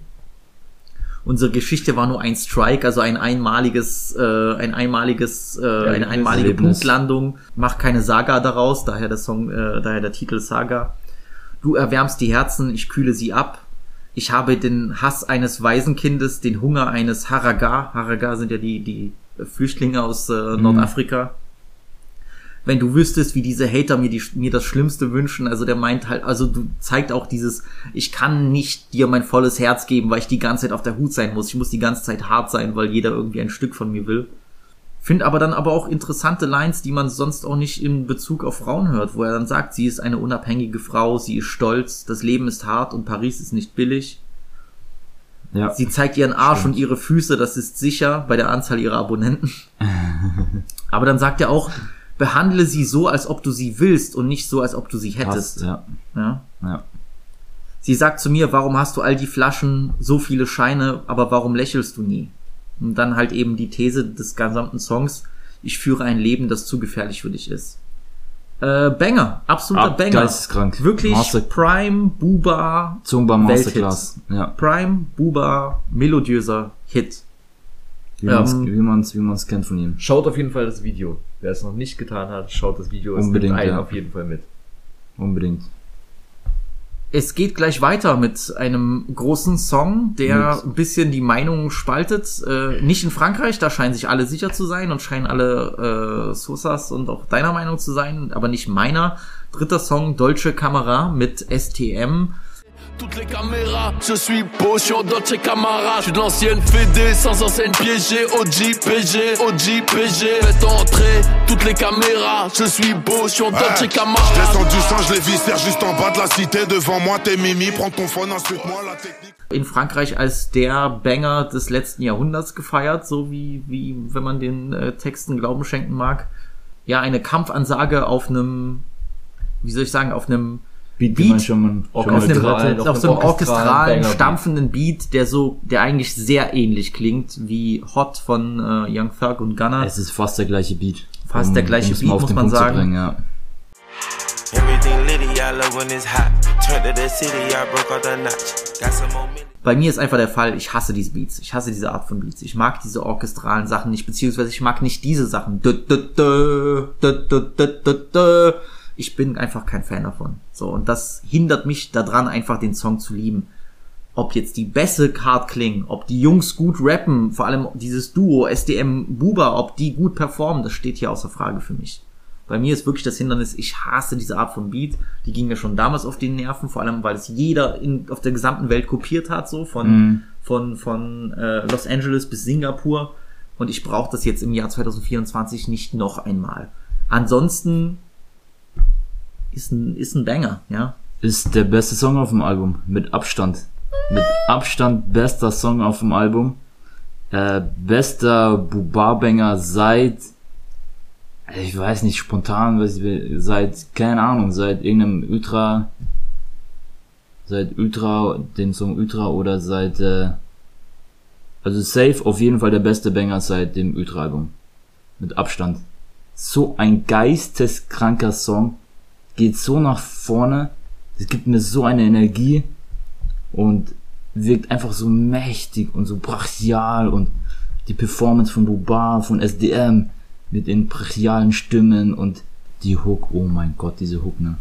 Unsere Geschichte war nur ein Strike, also ein einmaliges, äh, ein einmaliges, äh, eine einmalige Erlebnis. Punktlandung. Mach keine Saga daraus, daher der Song, äh, daher der Titel Saga. Du erwärmst die Herzen, ich kühle sie ab. Ich habe den Hass eines Waisenkindes, den Hunger eines Haraga. Haraga sind ja die, die Flüchtlinge aus äh, Nordafrika. Wenn du wüsstest, wie diese Hater mir, die, mir das Schlimmste wünschen, also der meint halt, also du zeigt auch dieses, ich kann nicht dir mein volles Herz geben, weil ich die ganze Zeit auf der Hut sein muss. Ich muss die ganze Zeit hart sein, weil jeder irgendwie ein Stück von mir will. Find aber dann aber auch interessante Lines, die man sonst auch nicht in Bezug auf Frauen hört, wo er dann sagt, sie ist eine unabhängige Frau, sie ist stolz, das Leben ist hart und Paris ist nicht billig. Ja. Sie zeigt ihren Arsch und ihre Füße, das ist sicher bei der Anzahl ihrer Abonnenten. aber dann sagt er auch, behandle sie so, als ob du sie willst und nicht so, als ob du sie hättest. Passt, ja. Ja. Ja. Sie sagt zu mir, warum hast du all die Flaschen, so viele Scheine, aber warum lächelst du nie? Und dann halt eben die These des gesamten Songs, ich führe ein Leben, das zu gefährlich für dich ist. Äh, Banger, absoluter Ab- Banger. geisteskrank. Wirklich Master- Prime, Buba, Zumba Welthit. Masterclass. Ja. Prime, Buba, melodiöser Hit. Wie Ähm, wie man's, wie man's kennt von ihm. Schaut auf jeden Fall das Video. Wer es noch nicht getan hat, schaut das Video. Es Unbedingt, nimmt einen ja. auf jeden Fall mit. Unbedingt. Es geht gleich weiter mit einem großen Song, der ein bisschen die Meinungen spaltet. Äh, nicht in Frankreich, da scheinen sich alle sicher zu sein und scheinen alle äh, Sosas und auch deiner Meinung zu sein, aber nicht meiner. Dritter Song, Dolce Camera mit STM. Toutes les caméras, je suis beau, je suis en Dolce Camara. Je suis de l'ancienne Fédé, sans ancienne piégée. OG, PG, OG, PG. Faites entrer toutes les caméras, je suis beau, je suis en Dolce Je Camara. descends du sang, je les viscère juste en bas de la cité. Devant moi, t'es mimi, prends ton phone, insulte-moi la technique. in Frankreich als der Banger des letzten Jahrhunderts gefeiert, so wie, wie wenn man den äh, Texten Glauben schenken mag. Ja, eine Kampfansage auf einem, wie soll ich sagen, auf einem Beat, Beat. den man schon mal, schon auf hat. auf auf so einem orchestralen orchestralen, Banger-Beat. stampfenden Beat, der so, der eigentlich sehr ähnlich klingt wie Hot von äh, Young Thug und Gunner. Es ist fast der gleiche Beat. Fast der gleiche Beat, muss den man Punkt zu sagen. bringen, ja. Bei mir ist einfach der Fall, ich hasse diese Beats. Ich hasse diese Art von Beats. Ich mag diese orchestralen Sachen nicht, beziehungsweise ich mag nicht diese Sachen. Dö, dö, dö, Ich bin einfach kein Fan davon. So, und das hindert mich daran, einfach den Song zu lieben. Ob jetzt die Bässe hart klingen, ob die Jungs gut rappen, vor allem dieses Duo SDM Buba, ob die gut performen, das steht hier außer Frage für mich. Bei mir ist wirklich das Hindernis, ich hasse diese Art von Beat. Die ging mir schon damals auf die Nerven, vor allem weil es jeder in, auf der gesamten Welt kopiert hat, so von, von, von äh, Los Angeles bis Singapur. Und ich brauche das jetzt im Jahr 2024 nicht noch einmal. Ansonsten ist ein, ist ein Banger, ja. Ist der beste Song auf dem Album. Mit Abstand. Mit Abstand bester Song auf dem Album. Äh, bester Bubar-Banger seit, ich weiß nicht, spontan, weiß ich, seit, keine Ahnung, seit irgendeinem Ultra, seit Ultra, den Song Ultra oder seit, äh, also safe auf jeden Fall der beste Banger seit dem Ultra-Album. Mit Abstand. So ein geisteskranker Song. Geht so nach vorne. Es gibt mir so eine Energie und wirkt einfach so mächtig und so brachial und die Performance von Bubar, von SDM mit den brachialen Stimmen und die Hook, oh mein Gott, diese Hook, ne?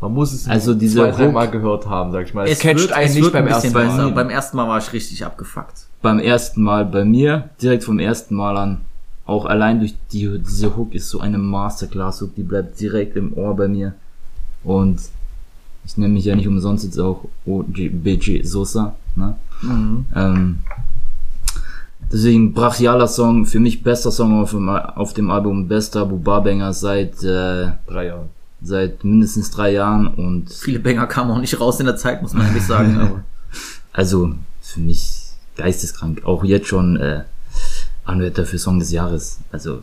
Man muss es Also diese zwei, drei Hook- Mal gehört haben, sag ich mal. Es, Es catcht wird, einen es nicht beim ein ersten besser. Mal. Beim ersten Mal war ich richtig abgefuckt. beim ersten Mal bei mir, direkt vom ersten Mal an, auch allein durch die, diese Hook ist so eine Masterclass-Hook, die bleibt direkt im Ohr bei mir. Und ich nenne mich ja nicht umsonst jetzt auch OGBG Sosa, ne? Ähm, deswegen brachialer Song, für mich bester Song auf dem, auf dem Album, bester Buba-Banger seit, äh, Drei Jahre. seit mindestens drei Jahren und Viele Banger kamen auch nicht raus in der Zeit, muss man ehrlich sagen. Aber Also für mich geisteskrank. Auch jetzt schon äh, Anwärter für Song des Jahres. Also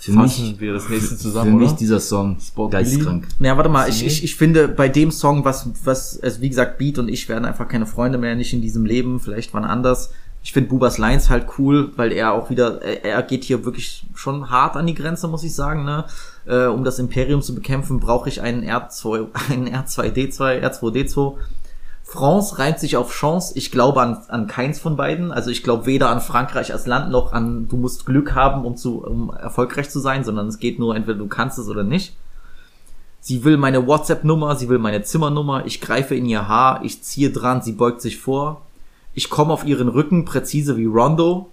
für Fassen mich, wir das nächste für zusammen, mich oder? dieser Song Sport geisteskrank. Ja, warte mal, ich, ich, ich finde bei dem Song, was, was, also wie gesagt, Beat und ich werden einfach keine Freunde mehr, nicht in diesem Leben, vielleicht wann anders. Ich finde Bubas Lines halt cool, weil er auch wieder, er, er geht hier wirklich schon hart an die Grenze, muss ich sagen, ne? Äh, um das Imperium zu bekämpfen, brauche ich einen R2, einen R2D2, R2D2. France reimt sich auf Chance. Ich glaube an, an keins von beiden. Also ich glaube weder an Frankreich als Land noch an, du musst Glück haben, um zu, um erfolgreich zu sein, sondern es geht nur entweder du kannst es oder nicht. Sie will meine WhatsApp-Nummer, sie will meine Zimmernummer, ich greife in ihr Haar, ich ziehe dran, sie beugt sich vor. Ich komme auf ihren Rücken, präzise wie Rondo.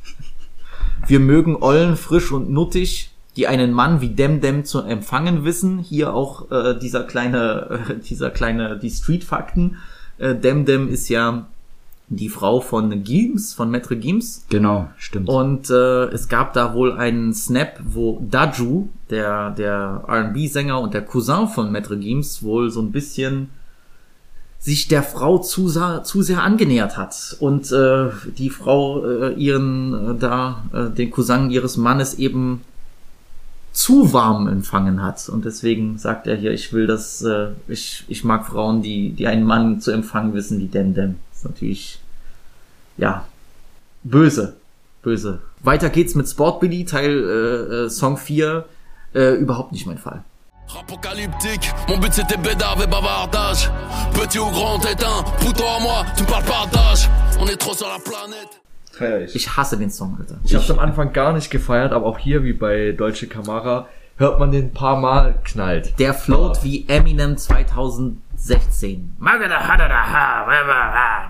Wir mögen Ollen, frisch und nuttig, die einen Mann wie Demdem zu empfangen wissen. Hier auch äh, dieser kleine, äh, dieser kleine, die Street-Fakten. Äh, Demdem ist ja die Frau von Gims, von Metre Gims. Genau, stimmt. Und äh, es gab da wohl einen Snap, wo Daju, der, der R&B-Sänger und der Cousin von Metre Gims, wohl so ein bisschen sich der Frau zu, zu sehr angenähert hat und äh, die Frau äh, ihren äh, da äh, den Cousin ihres Mannes eben zu warm empfangen hat und deswegen sagt er hier ich will das äh, ich ich mag Frauen die die einen Mann zu empfangen wissen wie Dem Dem ist natürlich ja böse böse weiter geht's mit Sport Billy Teil äh, äh, Song 4 äh, überhaupt nicht mein Fall Apocalyptique, mon but c'était bédard et bavardage. Petit ou grand éteint, pour toi moi, tu parles pas d'âge. On est trop sur la planète. Feier ich. ich hasse den Song Alter Ich hab's am Anfang gar nicht gefeiert, aber auch hier, wie bei Deutsche Kamera, hört man den ein paar Mal knallt. Der float wie Eminem 2016.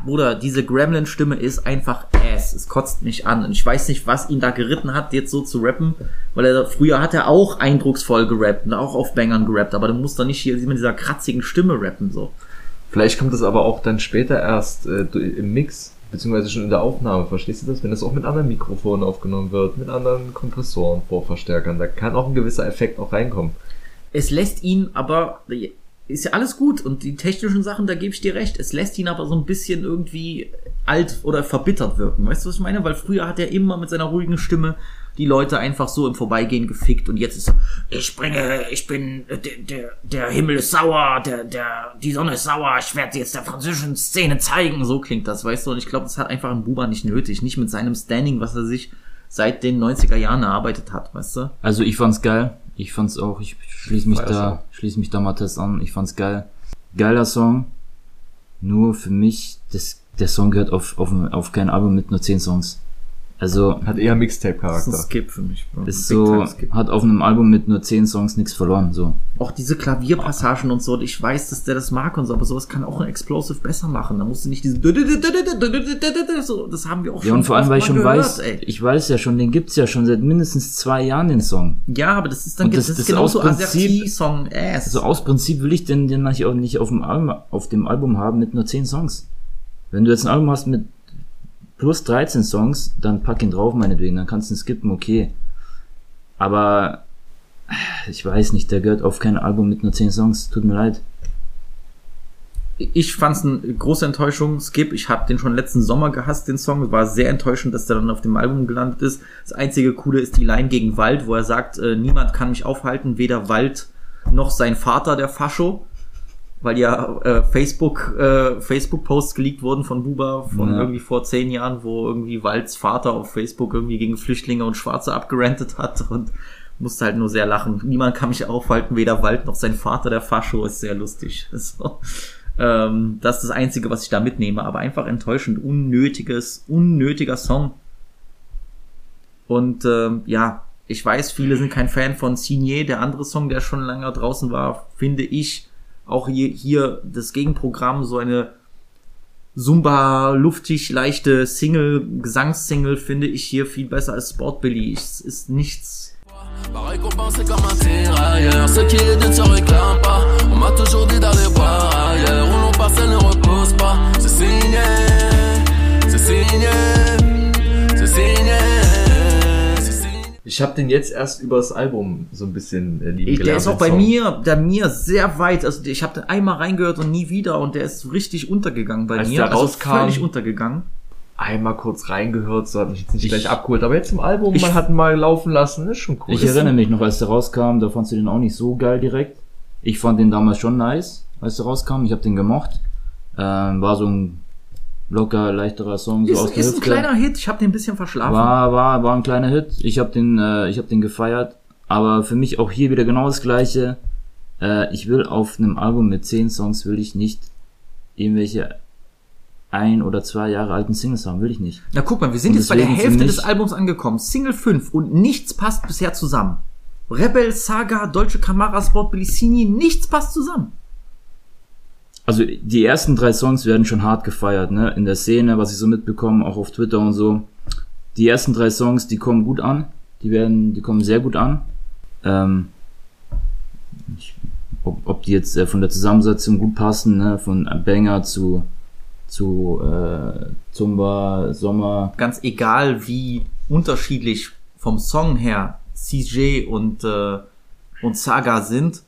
Bruder, diese Gremlin-Stimme ist einfach ass. Es kotzt mich an. Und ich weiß nicht, was ihn da geritten hat, jetzt so zu rappen. Weil er früher hat er auch eindrucksvoll gerappt und auch auf Bangern gerappt. Aber du musst doch nicht hier mit dieser kratzigen Stimme rappen, so. Vielleicht kommt das aber auch dann später erst äh, im Mix, beziehungsweise schon in der Aufnahme, verstehst du das? Wenn das auch mit anderen Mikrofonen aufgenommen wird, mit anderen Kompressoren, Vorverstärkern, da kann auch ein gewisser Effekt auch reinkommen. Es lässt ihn aber, ist ja alles gut und die technischen Sachen, da gebe ich dir recht. Es lässt ihn aber so ein bisschen irgendwie alt oder verbittert wirken. Weißt du, was ich meine? Weil früher hat er immer mit seiner ruhigen Stimme die Leute einfach so im Vorbeigehen gefickt und jetzt ist ich bringe, ich bin, der, der, der Himmel ist sauer, der, der, die Sonne ist sauer, ich werde jetzt der französischen Szene zeigen. So klingt das, weißt du? Und ich glaube, das hat einfach ein Buba nicht nötig. Nicht mit seinem Standing, was er sich seit den 90er Jahren erarbeitet hat, weißt du? Also ich fand's geil. Ich fand's auch, ich schließe mich da, auch. schließe mich da Matthias an. Ich fand's geil. Geiler Song. Nur für mich, das, der Song gehört auf, auf, auf kein Album mit nur 10 Songs. Also, Hat eher Das ist ein Mixtape-Charakter. Skip für mich, Bro. ist so, hat auf einem Album mit nur 10 Songs nichts verloren, so. Auch diese Klavierpassagen und so, ich weiß, dass der das mag und so, aber sowas kann auch ein Explosive besser machen. Da musst du nicht diese so, das haben wir auch Ja, und vor allem, weil ich schon weiß, ey. ich weiß ja schon, den gibt's ja schon seit mindestens zwei Jahren, den Song. Ja, aber das ist dann Und das, das- ist genauso. Also aus Prinzip will ich den, den auch nicht auf dem, Album, auf dem Album haben mit nur 10 Songs. Wenn du jetzt ein Album hast mit plus 13 Songs, dann pack ihn drauf, meinetwegen, dann kannst du ihn skippen, okay. Aber ich weiß nicht, der gehört auf kein Album mit nur 10 Songs, tut mir leid. ich fand's eine große Enttäuschung. Skip, ich habe den schon letzten Sommer gehasst, den Song. War sehr enttäuschend, dass der dann auf dem Album gelandet ist. Das einzige Coole ist die Line gegen Wald, wo er sagt, äh, niemand kann mich aufhalten, weder Wald noch sein Vater, der Fascho. Weil ja äh, Facebook, äh, Facebook-Posts geleakt wurden von Buba von Ja. irgendwie vor zehn Jahren, wo irgendwie Walds Vater auf Facebook irgendwie gegen Flüchtlinge und Schwarze abgerantet hat und musste halt nur sehr lachen. Niemand kann mich aufhalten, weder Wald noch sein Vater, der Fascho, ist sehr lustig. So. Ähm, das ist das Einzige, was ich da mitnehme, aber einfach enttäuschend, unnötiges, unnötiger Song. Und ähm, ja, Ich weiß, viele sind kein Fan von Signé, der andere Song, der schon länger draußen war, finde ich auch hier, hier das Gegenprogramm, so eine Zumba, luftig, leichte Single, Gesangssingle finde ich hier viel besser als Sport Billy. Es ist nichts. Ne ne C'est signé C'est signé C'est signé Ich habe den jetzt erst über das Album so ein bisschen äh, lieben Ich, der gelernt, ist auch bei Song. mir, der mir sehr weit, also ich habe den einmal reingehört und nie wieder und der ist richtig untergegangen bei Als mir. der also rauskam- völlig untergegangen. Einmal kurz reingehört, so hat mich jetzt nicht Ich- gleich abgeholt, aber jetzt im Album, Ich- man hat ihn mal laufen lassen, ist schon cool. Ich erinnere mich noch, als der rauskam, da fandst du den auch nicht so geil direkt. Ich fand den damals schon nice, als der rauskam. Ich habe den gemocht. Ähm, war so ein locker, leichterer Song, so aus Ist, der ist ein Hüfte. kleiner Hit, ich habe den ein bisschen verschlafen. War, war, war ein kleiner Hit. Ich habe den, äh, ich habe den gefeiert. Aber für mich auch hier wieder genau das Gleiche. Äh, ich will auf einem Album mit zehn Songs will ich nicht irgendwelche ein oder zwei Jahre alten Singles haben, will ich nicht. Na guck mal, wir sind Und jetzt bei der Hälfte des Albums angekommen. Single 5 und nichts passt bisher zusammen. Rebel, Saga, Deutsche Kamera, Sport, Bellicini, nichts passt zusammen. Also die ersten drei Songs werden schon hart gefeiert, ne? In der Szene, was ich so mitbekomme, auch auf Twitter und so. Die ersten drei Songs, die kommen gut an. Die werden, die kommen sehr gut an. Ähm, ich, ob, ob die jetzt äh, von der Zusammensetzung gut passen, ne? Von Banger zu zu äh, Zumba, Sommer. Ganz egal, wie unterschiedlich vom Song her CJ und, äh, und Saga sind,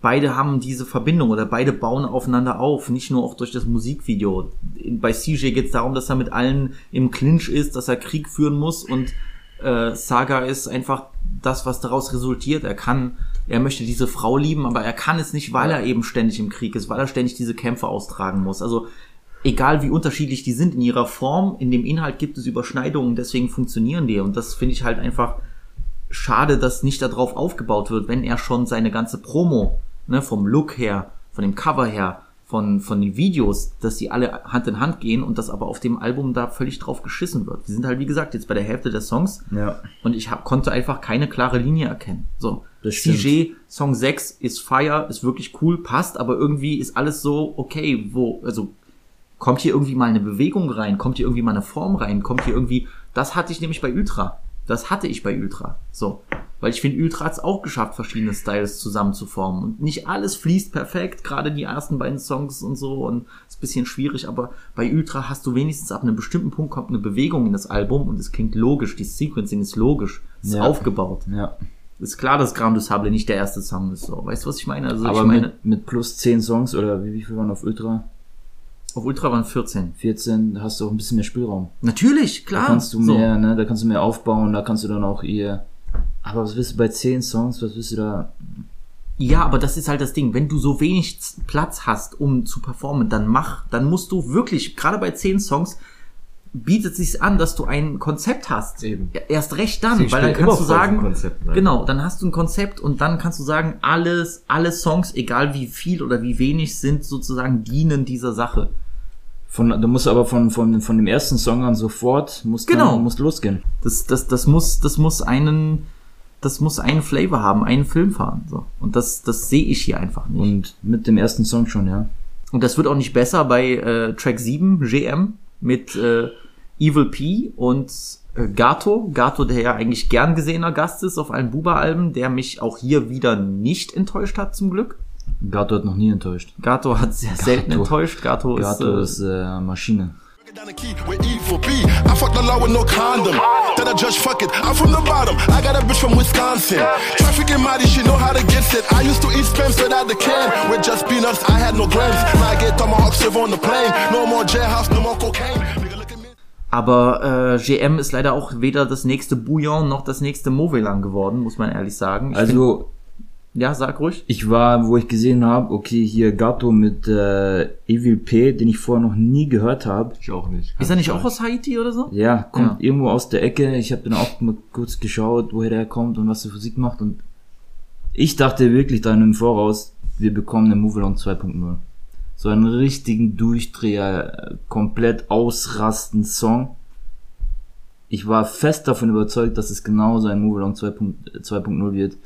beide haben diese Verbindung oder beide bauen aufeinander auf, nicht nur auch durch das Musikvideo. Bei CJ geht es darum, dass er mit allen im Clinch ist, dass er Krieg führen muss und äh, Saga ist einfach das, was daraus resultiert. Er kann, er möchte diese Frau lieben, aber er kann es nicht, weil er eben ständig im Krieg ist, weil er ständig diese Kämpfe austragen muss. Also egal wie unterschiedlich die sind in ihrer Form, in dem Inhalt gibt es Überschneidungen, deswegen funktionieren die. Und das finde ich halt einfach schade, dass nicht darauf aufgebaut wird, wenn er schon seine ganze Promo, ne, vom Look her, von dem Cover her, von, von den Videos, dass die alle Hand in Hand gehen und dass aber auf dem Album da völlig drauf geschissen wird. Wir sind halt, wie gesagt, jetzt bei der Hälfte der Songs Ja. und ich hab, konnte einfach keine klare Linie erkennen. So, Das. CJ Song 6 ist Fire, ist wirklich cool, passt, aber irgendwie ist alles so, okay, wo, also kommt hier irgendwie mal eine Bewegung rein, kommt hier irgendwie mal eine Form rein, kommt hier irgendwie, das hatte ich nämlich bei Ultra. Das hatte ich bei Ultra. So. Weil ich finde, Ultra hat es auch geschafft, verschiedene Styles zusammenzuformen. Und nicht alles fließt perfekt, gerade die ersten beiden Songs und so, und ist ein bisschen schwierig, aber bei Ultra hast du wenigstens ab einem bestimmten Punkt kommt eine Bewegung in das Album und es klingt logisch, die Sequencing ist logisch, ist Ja. aufgebaut. Ja. Ist klar, dass Grand du Sable nicht der erste Song ist, so. Weißt du, was ich meine? Also Aber ich meine, mit, mit plus zehn Songs oder wie, wie viel waren auf Ultra? Auf Ultra waren 14. 14, da hast du auch ein bisschen mehr Spielraum. Natürlich, Da klar. kannst du So. mehr, ne, da kannst du mehr aufbauen, da kannst du dann auch ihr. Aber was willst du bei 10 Songs, was willst du da? Ja, aber das ist halt das Ding. Wenn du so wenig Platz hast, um zu performen, dann mach, dann musst du wirklich, gerade bei 10 Songs, bietet sich an, dass du ein Konzept hast. Eben. Ja, Erst recht dann, Sie weil dann kannst du sagen, Konzept, ne? genau, dann hast du ein Konzept und dann kannst du sagen, alles, alle Songs, egal wie viel oder wie wenig, sind sozusagen dienen dieser Sache. Von, du musst aber von, von, von dem ersten Song an sofort, musst Genau. dann, musst losgehen. Das, das, das muss, das muss einen, das muss einen Flavor haben, einen Film fahren, so. Und das, das sehe ich hier einfach nicht. Und mit dem ersten Song schon, ja. Und das wird auch nicht besser bei äh, Track 7, GM, mit äh, Evil P und äh, Gato. Gato, der ja eigentlich gern gesehener Gast ist auf allen Buba-Alben, der mich auch hier wieder nicht enttäuscht hat, zum Glück. Gato hat noch nie enttäuscht. Gato hat sehr selten Gato. enttäuscht. Gato, Gato ist, ist äh, Maschine. Aber äh, GM ist leider auch weder das nächste Bouillon noch das nächste Movelan geworden, muss man ehrlich sagen. Ich Also, ja, sag ruhig. ich war, wo ich gesehen habe, okay, hier Gato mit äh, Evil P, den ich vorher noch nie gehört habe. Ich auch nicht. Ist er nicht auch aus Haiti oder so? Ja, kommt Ja. irgendwo aus der Ecke. Ich habe dann auch mal kurz geschaut, woher der kommt und was der Physik macht. Und ich dachte wirklich dann im Voraus, wir bekommen einen Move Along 2.0. So einen richtigen Durchdreher, äh, komplett ausrasten Song. ich war fest davon überzeugt, dass es genauso ein Move Along 2.0 2.0 wird.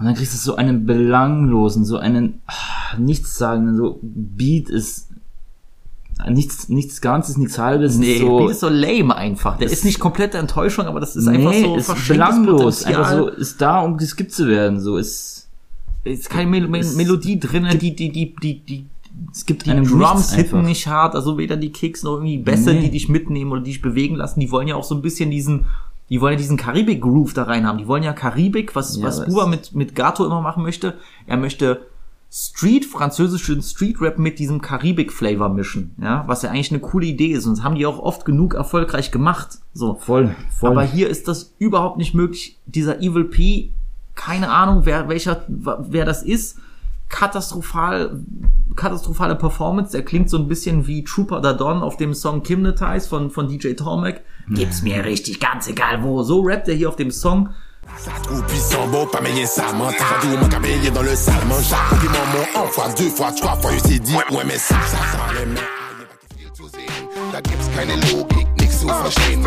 Und dann kriegst du so einen belanglosen, so einen ah, nichtssagenden, so Beat ist nichts, nichts Ganzes, nichts Halbes. Nee, so, Beat ist so lame einfach. Der ist nicht komplette Enttäuschung, aber das ist einfach nee, so ist belanglos. Einfach so, ist da, um geskippt zu werden. So ist, ist keine Mel Mel Melodie drin, die, die, die, die, die, es gibt die Drums hitten einfach. nicht hart, also weder die Kicks noch irgendwie Bässe, Nee. die dich mitnehmen oder die dich bewegen lassen. Die wollen ja auch so ein bisschen diesen, die wollen ja diesen Karibik-Groove da rein haben. Die wollen ja Karibik, was, Ja, was Buba mit, mit Gato immer machen möchte. Er möchte Street, französischen Street-Rap mit diesem Karibik-Flavor mischen, ja, was ja eigentlich eine coole Idee ist und das haben die auch oft genug erfolgreich gemacht, so. Voll, voll. Aber hier ist das überhaupt nicht möglich. Dieser Evil P, keine Ahnung, wer, welcher, wer das ist. Katastrophal, katastrophale Performance. Der klingt so ein bisschen wie Trooper da Don auf dem Song Hypnotize von, von DJ Tormek. Gib's mir richtig, ganz egal wo. So rappt er hier auf dem Song. Ça trop puissant, beau, pas meilleur salement. T'as tout mon camélier dans le salmon. Chaque petit moment, un fois, deux fois, trois fois, je t'ai dit, ouais, mais ça, ça sent les mains. Viel zu sehen, da gibt's keine Logik, nix zu verstehen.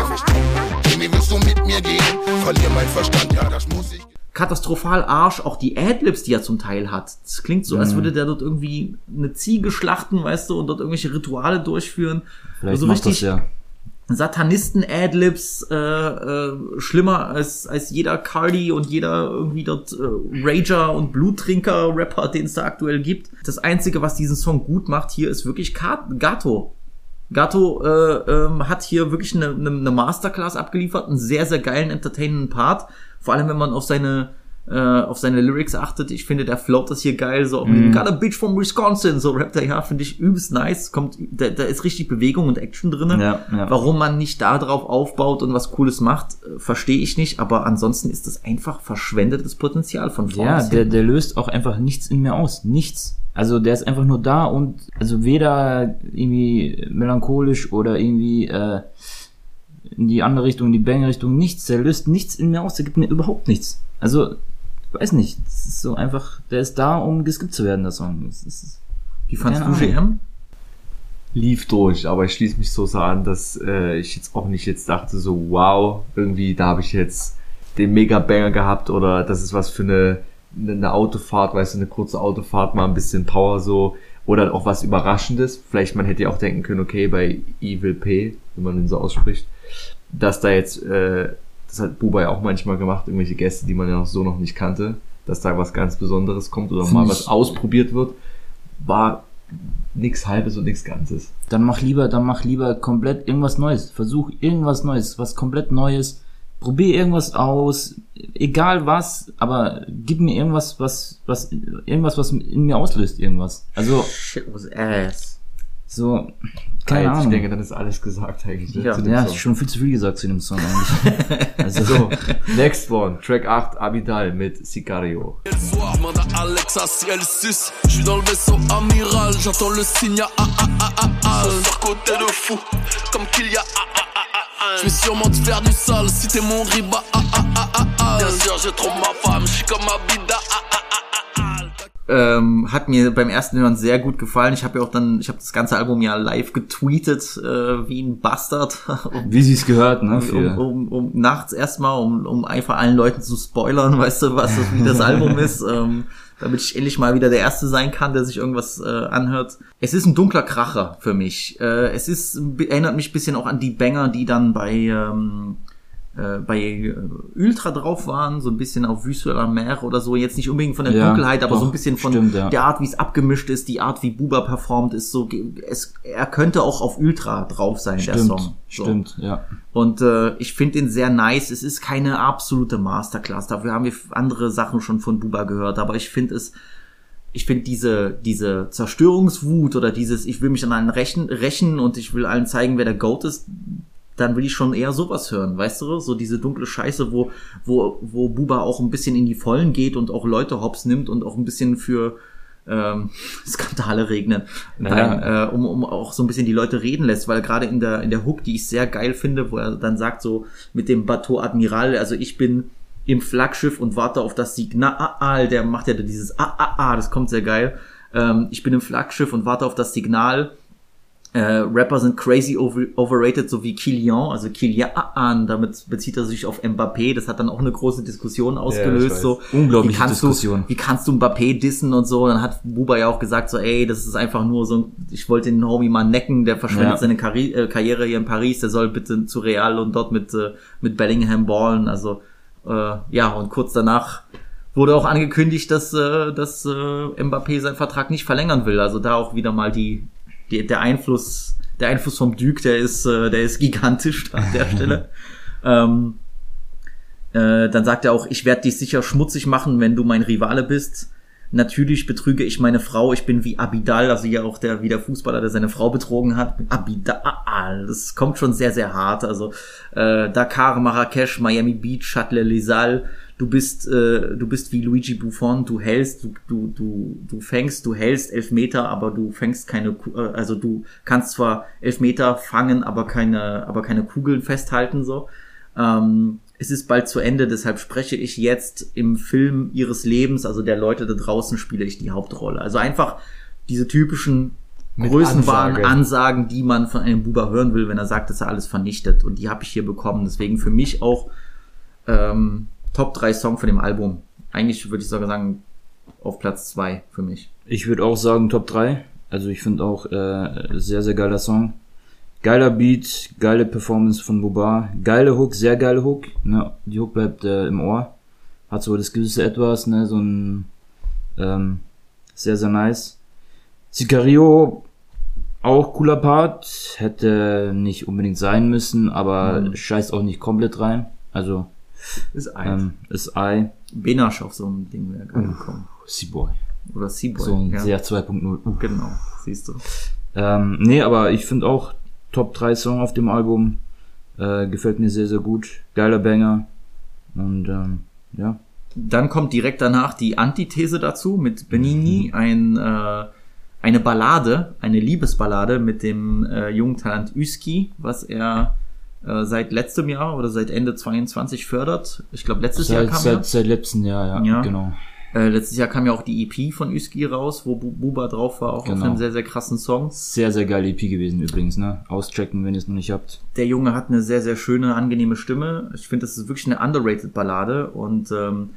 Jimmy, willst du mit mir gehen? Verlier mein Verstand, ja, das muss ich. Katastrophal Arsch, auch die Adlibs, die er zum Teil hat. Es klingt so, als würde der dort irgendwie eine Ziege schlachten, weißt du, und dort irgendwelche Rituale durchführen. Vielleicht so macht das ja. Satanisten-Adlibs äh, äh, schlimmer als, als jeder Cardi und jeder irgendwie dort äh, Rager und Bluttrinker-Rapper, den es da aktuell gibt. Das Einzige, was diesen Song gut macht hier, ist wirklich Gato. Gato äh, ähm, hat hier wirklich eine, eine, eine Masterclass abgeliefert, einen sehr, sehr geilen, entertainenden Part. Vor allem, wenn man auf seine äh, auf seine Lyrics achtet. Ich finde, der float das hier geil. So, mm. got a bitch from Wisconsin. So rappt er ja, finde ich übelst nice. Kommt, da, da ist richtig Bewegung und Action drinne. Ja, ja. Warum man nicht da drauf aufbaut und was Cooles macht, äh, verstehe ich nicht. Aber ansonsten ist das einfach verschwendetes Potenzial von vorne. Ja, der, der löst auch einfach nichts in mir aus. Nichts. Also der ist einfach nur da und also weder irgendwie melancholisch oder irgendwie äh, in die andere Richtung, in die Bang-Richtung, nichts. Der löst nichts in mir aus, der gibt mir überhaupt nichts. Also, ich weiß nicht, das ist so einfach, der ist da, um geskippt zu werden, der Song. Ist, Wie fandst keine du. GM? lief durch, aber ich schließe mich so so an, dass äh, ich jetzt auch nicht jetzt dachte so, wow, irgendwie da habe ich jetzt den Mega-Banger gehabt oder das ist was für eine, eine Autofahrt, weißt du, eine kurze Autofahrt, mal ein bisschen Power so oder auch was Überraschendes. Vielleicht man hätte ja auch denken können, okay, bei Evil P, wenn man ihn so ausspricht, dass da jetzt, äh, das hat Buba ja auch manchmal gemacht, irgendwelche Gäste, die man ja noch so noch nicht kannte, dass da was ganz Besonderes kommt oder Find mal was ausprobiert wird, war nix Halbes und nix Ganzes. dann mach lieber, dann mach lieber komplett irgendwas Neues. Versuch irgendwas Neues, was komplett Neues. Probier irgendwas aus, egal was, aber gib mir irgendwas, was, was, irgendwas, was in mir auslöst, irgendwas. Also, Shit was ass. so, keine Ahnung. Ich denke, dann ist alles gesagt eigentlich. Ne, Ja. ja, schon viel zu viel gesagt zu dem Song eigentlich. Also, So, next one, Track 8, Abidal mit Sicario. Je suis dans le vaisseau amiral, j'entends le signe à ah ah ah ah ah. Sur côté de fou, comme qu'il y a ah ah ah ah ah. Je vais sûrement te faire du sale si t'es mon riba ah ah ah ah ah. Bien sûr, je trompe ma femme, je suis comme Abida ah ah ah ah ah. Ähm, hat mir beim ersten Hören sehr gut gefallen. Ich habe ja auch dann, ich habe das ganze Album ja live getweetet, äh, wie ein Bastard. um, wie sie es gehört, ne? um, um, um nachts erstmal, um, um einfach allen Leuten zu spoilern, weißt du, was das, wie das Album ist, ähm, damit ich endlich mal wieder der Erste sein kann, der sich irgendwas äh, anhört. Es ist ein dunkler Kracher für mich. Äh, es ist erinnert mich ein bisschen auch an die Banger, die dann bei ähm, äh, bei äh, Ultra drauf waren, so ein bisschen auf sur la Mer oder so, jetzt nicht unbedingt von der Ja, Dunkelheit, aber doch, so ein bisschen von stimmt, ja. der Art, wie es abgemischt ist, die Art, wie Buba performt ist, so es, er könnte auch auf Ultra drauf sein, der stimmt, Song. So. stimmt, ja. Und äh, ich finde ihn sehr nice. Es ist keine absolute Masterclass. Dafür haben wir andere Sachen schon von Buba gehört. Aber ich finde es, ich finde diese, diese Zerstörungswut oder dieses, ich will mich an allen rächen, rächen und ich will allen zeigen, wer der Goat ist, dann will ich schon eher sowas hören, weißt du? So diese dunkle Scheiße, wo, wo, wo Buba auch ein bisschen in die Vollen geht und auch Leute hops nimmt und auch ein bisschen für ähm, Skandale regnen. Nein, äh, um, um auch so ein bisschen die Leute reden lässt, weil gerade in der, in der Hook, die ich sehr geil finde, wo er dann sagt so mit dem Bateau Admiral, also ich bin im Flaggschiff und warte auf das Signal, der macht ja dieses Ah, ah, ah, das kommt sehr geil. Ähm, ich bin im Flaggschiff und warte auf das Signal Äh, Rapper sind crazy over, overrated, so wie Kilian, also Kilian, damit bezieht er sich auf Mbappé. Das hat dann auch eine große Diskussion ausgelöst. weiß. so, Unglaubliche wie kannst Diskussion. Du, wie kannst du Mbappé dissen und so? Dann hat Buba ja auch gesagt, so, ey, das ist einfach nur so, ein- ich wollte den Homie mal necken, der verschwendet Ja. seine Karri äh, Karriere hier in Paris, der soll bitte zu Real und dort mit, äh, mit Bellingham ballen. Also, äh, ja, und kurz danach wurde auch angekündigt, dass, äh, dass äh, Mbappé seinen Vertrag nicht verlängern will. Also da auch wieder mal die, die der Einfluss, der Einfluss vom Duke, der ist, äh, der ist gigantisch an der Stelle. ähm, äh, dann sagt er auch, ich werde dich sicher schmutzig machen, wenn du mein Rivale bist. Natürlich betrüge ich meine Frau. Ich bin wie Abidal, also ja auch der wie der Fußballer, der seine Frau betrogen hat. Abidal, das kommt schon sehr sehr hart. Also äh, Dakar, Marrakesch, Miami Beach, Châtelet Salles. Du bist äh, du bist wie Luigi Buffon. Du hältst, du du du du fängst, du hältst Elfmeter, aber du fängst keine, äh, also du kannst zwar Elfmeter fangen, aber keine aber keine Kugeln festhalten so. Ähm, es ist bald zu Ende, deshalb spreche ich jetzt im Film ihres Lebens, also der Leute da draußen, spiele ich die Hauptrolle. Also einfach diese typischen Mit Größenwahn Ansage. Ansagen, die man von einem Buber hören will, wenn er sagt, dass er alles vernichtet. Und die habe ich hier bekommen. Deswegen für mich auch ähm, Top 3 Song von dem Album. Eigentlich würde ich sogar sagen, auf Platz 2 für mich. Ich würde auch sagen Top 3. Also ich finde auch äh, sehr, sehr geiler Song. Geiler Beat, geile Performance von Buba, geile Hook, sehr geile Hook. Ne? Die Hook bleibt äh, im Ohr. Hat so das gewisse Etwas, ne? so ein ähm, sehr, sehr nice. Sicario, auch cooler Part. Hätte nicht unbedingt sein müssen, aber Mhm. scheißt auch nicht komplett rein. Also Ist eins. ähm, ist I. Benasch auf so ein Ding wäre gerade gekommen. Seaboy. Oder Seaboy. So ein ja. sehr 2.0. Uh. Genau, siehst du. Ähm, nee, aber ich finde auch Top 3 Song auf dem Album. Äh, gefällt mir sehr, sehr gut. Geiler Banger. Und ähm, ja. Dann kommt direkt danach die Antithese dazu mit Benini, ein, äh, eine Ballade, eine Liebesballade mit dem äh, jungen Talent Üski, was er äh, seit letztem Jahr oder seit Ende 22 fördert. Ich glaube, letztes Jahr Seit, kam seit, seit letzten Jahr, ja, Ja. genau. Äh, letztes Jahr kam ja auch die EP von Üski raus, wo Bu- Buba drauf war, auch auf Genau. einem sehr, sehr krassen Song. Sehr, sehr geile EP gewesen übrigens, ne? Auschecken, wenn ihr es noch nicht habt. der Junge hat eine sehr, sehr schöne, angenehme Stimme. Ich finde, das ist wirklich eine underrated Ballade und ähm,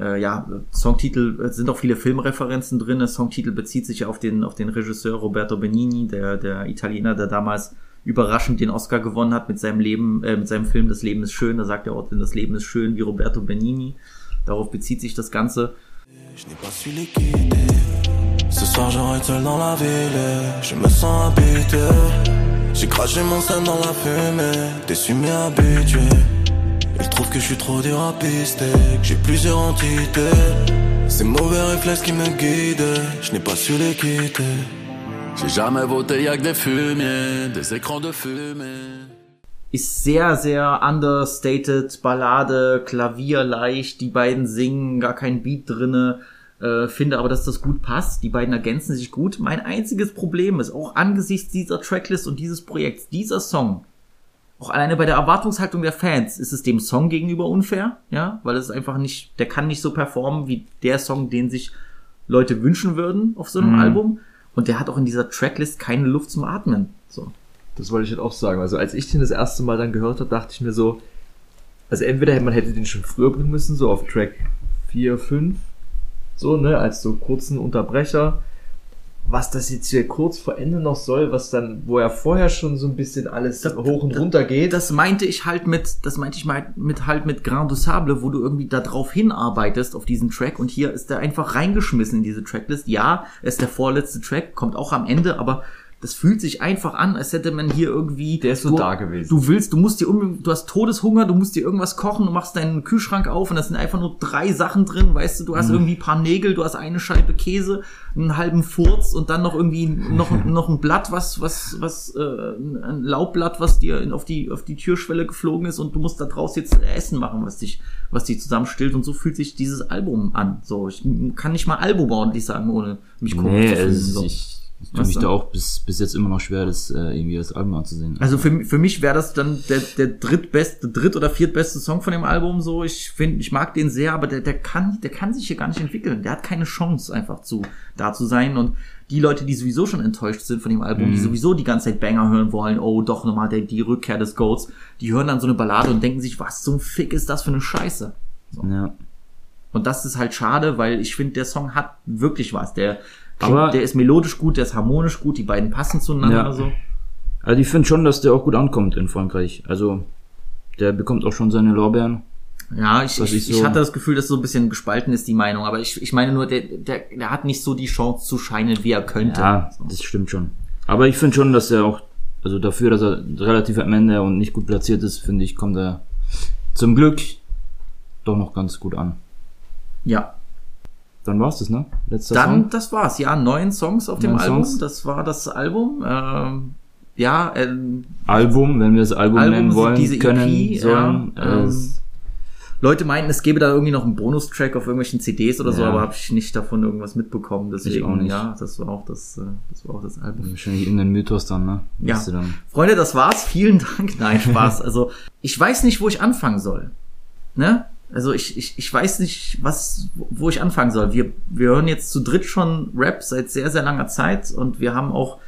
äh, ja, Songtitel, es sind auch viele Filmreferenzen drin. Der Songtitel bezieht sich ja auf den, auf den Regisseur Roberto Benigni, der, der Italiener, der damals überraschend den Oscar gewonnen hat mit seinem Leben, äh, mit seinem Film Das Leben ist schön. Da sagt er auch, denn das Leben ist schön wie Roberto Benigni. Darauf bezieht sich das Ganze. Ce mauvais réflexes qui me guident. Je n'ai pas su les quitter. J'ai jamais voté y'a que des fumiers. Des écrans de fumée. ist sehr, sehr understated, Ballade, Klavier leicht, die beiden singen, gar kein Beat drinne, äh, finde aber, dass das gut passt, die beiden ergänzen sich gut. Mein einziges Problem ist, auch angesichts dieser Tracklist und dieses Projekts, dieser Song, auch alleine bei der Erwartungshaltung der Fans, ist es dem Song gegenüber unfair, ja, weil es einfach nicht, der kann nicht so performen wie der Song, den sich Leute wünschen würden auf so einem Album. Und der hat auch in dieser Tracklist keine Luft zum Atmen. So. Das wollte ich halt auch sagen. Also als ich den das erste Mal dann gehört habe, dachte ich mir so, also entweder man hätte den schon früher bringen müssen, so auf Track 4, 5, so, ne, als so kurzen Unterbrecher. Was das jetzt hier kurz vor Ende noch soll, was dann, wo er vorher schon so ein bisschen alles Das- hoch und runter geht. Das meinte ich halt mit, das meinte ich mal mit halt mit Grand du Sable, wo du irgendwie da drauf hinarbeitest auf diesen Track und hier ist der einfach reingeschmissen in diese Tracklist. Ja, er ist der vorletzte Track, kommt auch am Ende, aber das fühlt sich einfach an, als hätte man hier irgendwie. Der ist so du, da gewesen. Du willst, du musst dir du hast Todeshunger, du musst dir irgendwas kochen, du machst deinen Kühlschrank auf und da sind einfach nur drei Sachen drin, weißt du, du hast Mhm. irgendwie ein paar Nägel, du hast eine Scheibe Käse, einen halben Furz und dann noch irgendwie noch, noch ein Blatt, was, was, was, äh, ein Laubblatt, was dir auf die, auf die Türschwelle geflogen ist und du musst da draus jetzt Essen machen, was dich, was dich zusammenstillt und so fühlt sich dieses Album an. So, ich kann nicht mal Album ordentlich sagen, ohne mich komisch Nee, zu fühlen. es, so. ich Ich tue mich da auch bis, bis jetzt immer noch schwer, das äh, irgendwie das Album anzusehen. Also für, für mich wäre das dann der, der drittbeste, dritt- oder viertbeste Song von dem Album so. Ich finde, ich mag den sehr, aber der, der kann, der kann sich hier gar nicht entwickeln. Der hat keine Chance einfach zu, da zu sein und die Leute, die sowieso schon enttäuscht sind von dem Album, die sowieso die ganze Zeit Banger hören wollen, oh, doch nochmal der, die Rückkehr des Goats, die hören dann so eine Ballade und denken sich, was zum Fick ist das für eine Scheiße? ja. Und das ist halt schade, weil ich finde, der Song hat wirklich was. Der, klingt, Aber- der ist melodisch gut, der ist harmonisch gut, die beiden passen zueinander Ja. so. Also ich finde schon, dass der auch gut ankommt in Frankreich. Also der bekommt auch schon seine Lorbeeren. Ja, ich, ich, ich so- ich hatte das Gefühl, dass so ein bisschen gespalten ist die Meinung, aber ich, ich meine nur, der, der, der hat nicht so die Chance zu scheinen, wie er könnte. Ja, So. das stimmt schon. Aber ich finde schon, dass er auch, also dafür, dass er relativ am Ende und nicht gut platziert ist, finde ich, kommt er zum Glück doch noch ganz gut an. ja. Dann war's das, ne? Letzter Dann, Song. das war's. Ja, neun Songs auf dem Neun Album. Songs. Das war das Album. Ähm, ja, ähm, Album, wenn wir es Album, Album nennen wollen, diese EP, können, sollen. ja, ähm, Leute meinten, es gäbe da irgendwie noch einen Bonustrack auf irgendwelchen CDs oder so, Ja. aber habe ich nicht davon irgendwas mitbekommen. Deswegen, auch nicht. ja, das war auch das, äh, das war auch das Album. wahrscheinlich in den Mythos dann, ne? Ja. Dann. Freunde, das war's. Vielen Dank. Nein, Spaß. Also, ich weiß nicht, wo ich anfangen soll. Ne? Also, ich, ich, ich weiß nicht, was, wo ich anfangen soll. Wir, wir hören jetzt zu dritt schon Rap seit sehr, sehr langer Zeit und wir haben auch,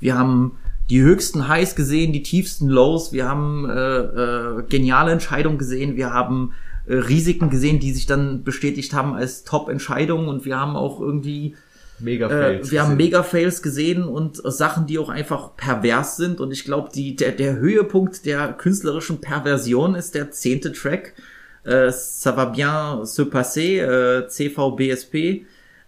wir haben die höchsten Highs gesehen, die tiefsten Lows. Wir haben äh, äh, geniale Entscheidungen gesehen. Wir haben äh, Risiken gesehen, die sich dann bestätigt haben als Top-Entscheidungen und wir haben auch irgendwie Mega äh, Fails wir haben gesehen. Mega-Fails gesehen und äh, Sachen, die auch einfach pervers sind. Und ich glaube, die der, der Höhepunkt der künstlerischen Perversion ist der zehnte Track. Äh, Ça va bien se passer, äh, CVBSP.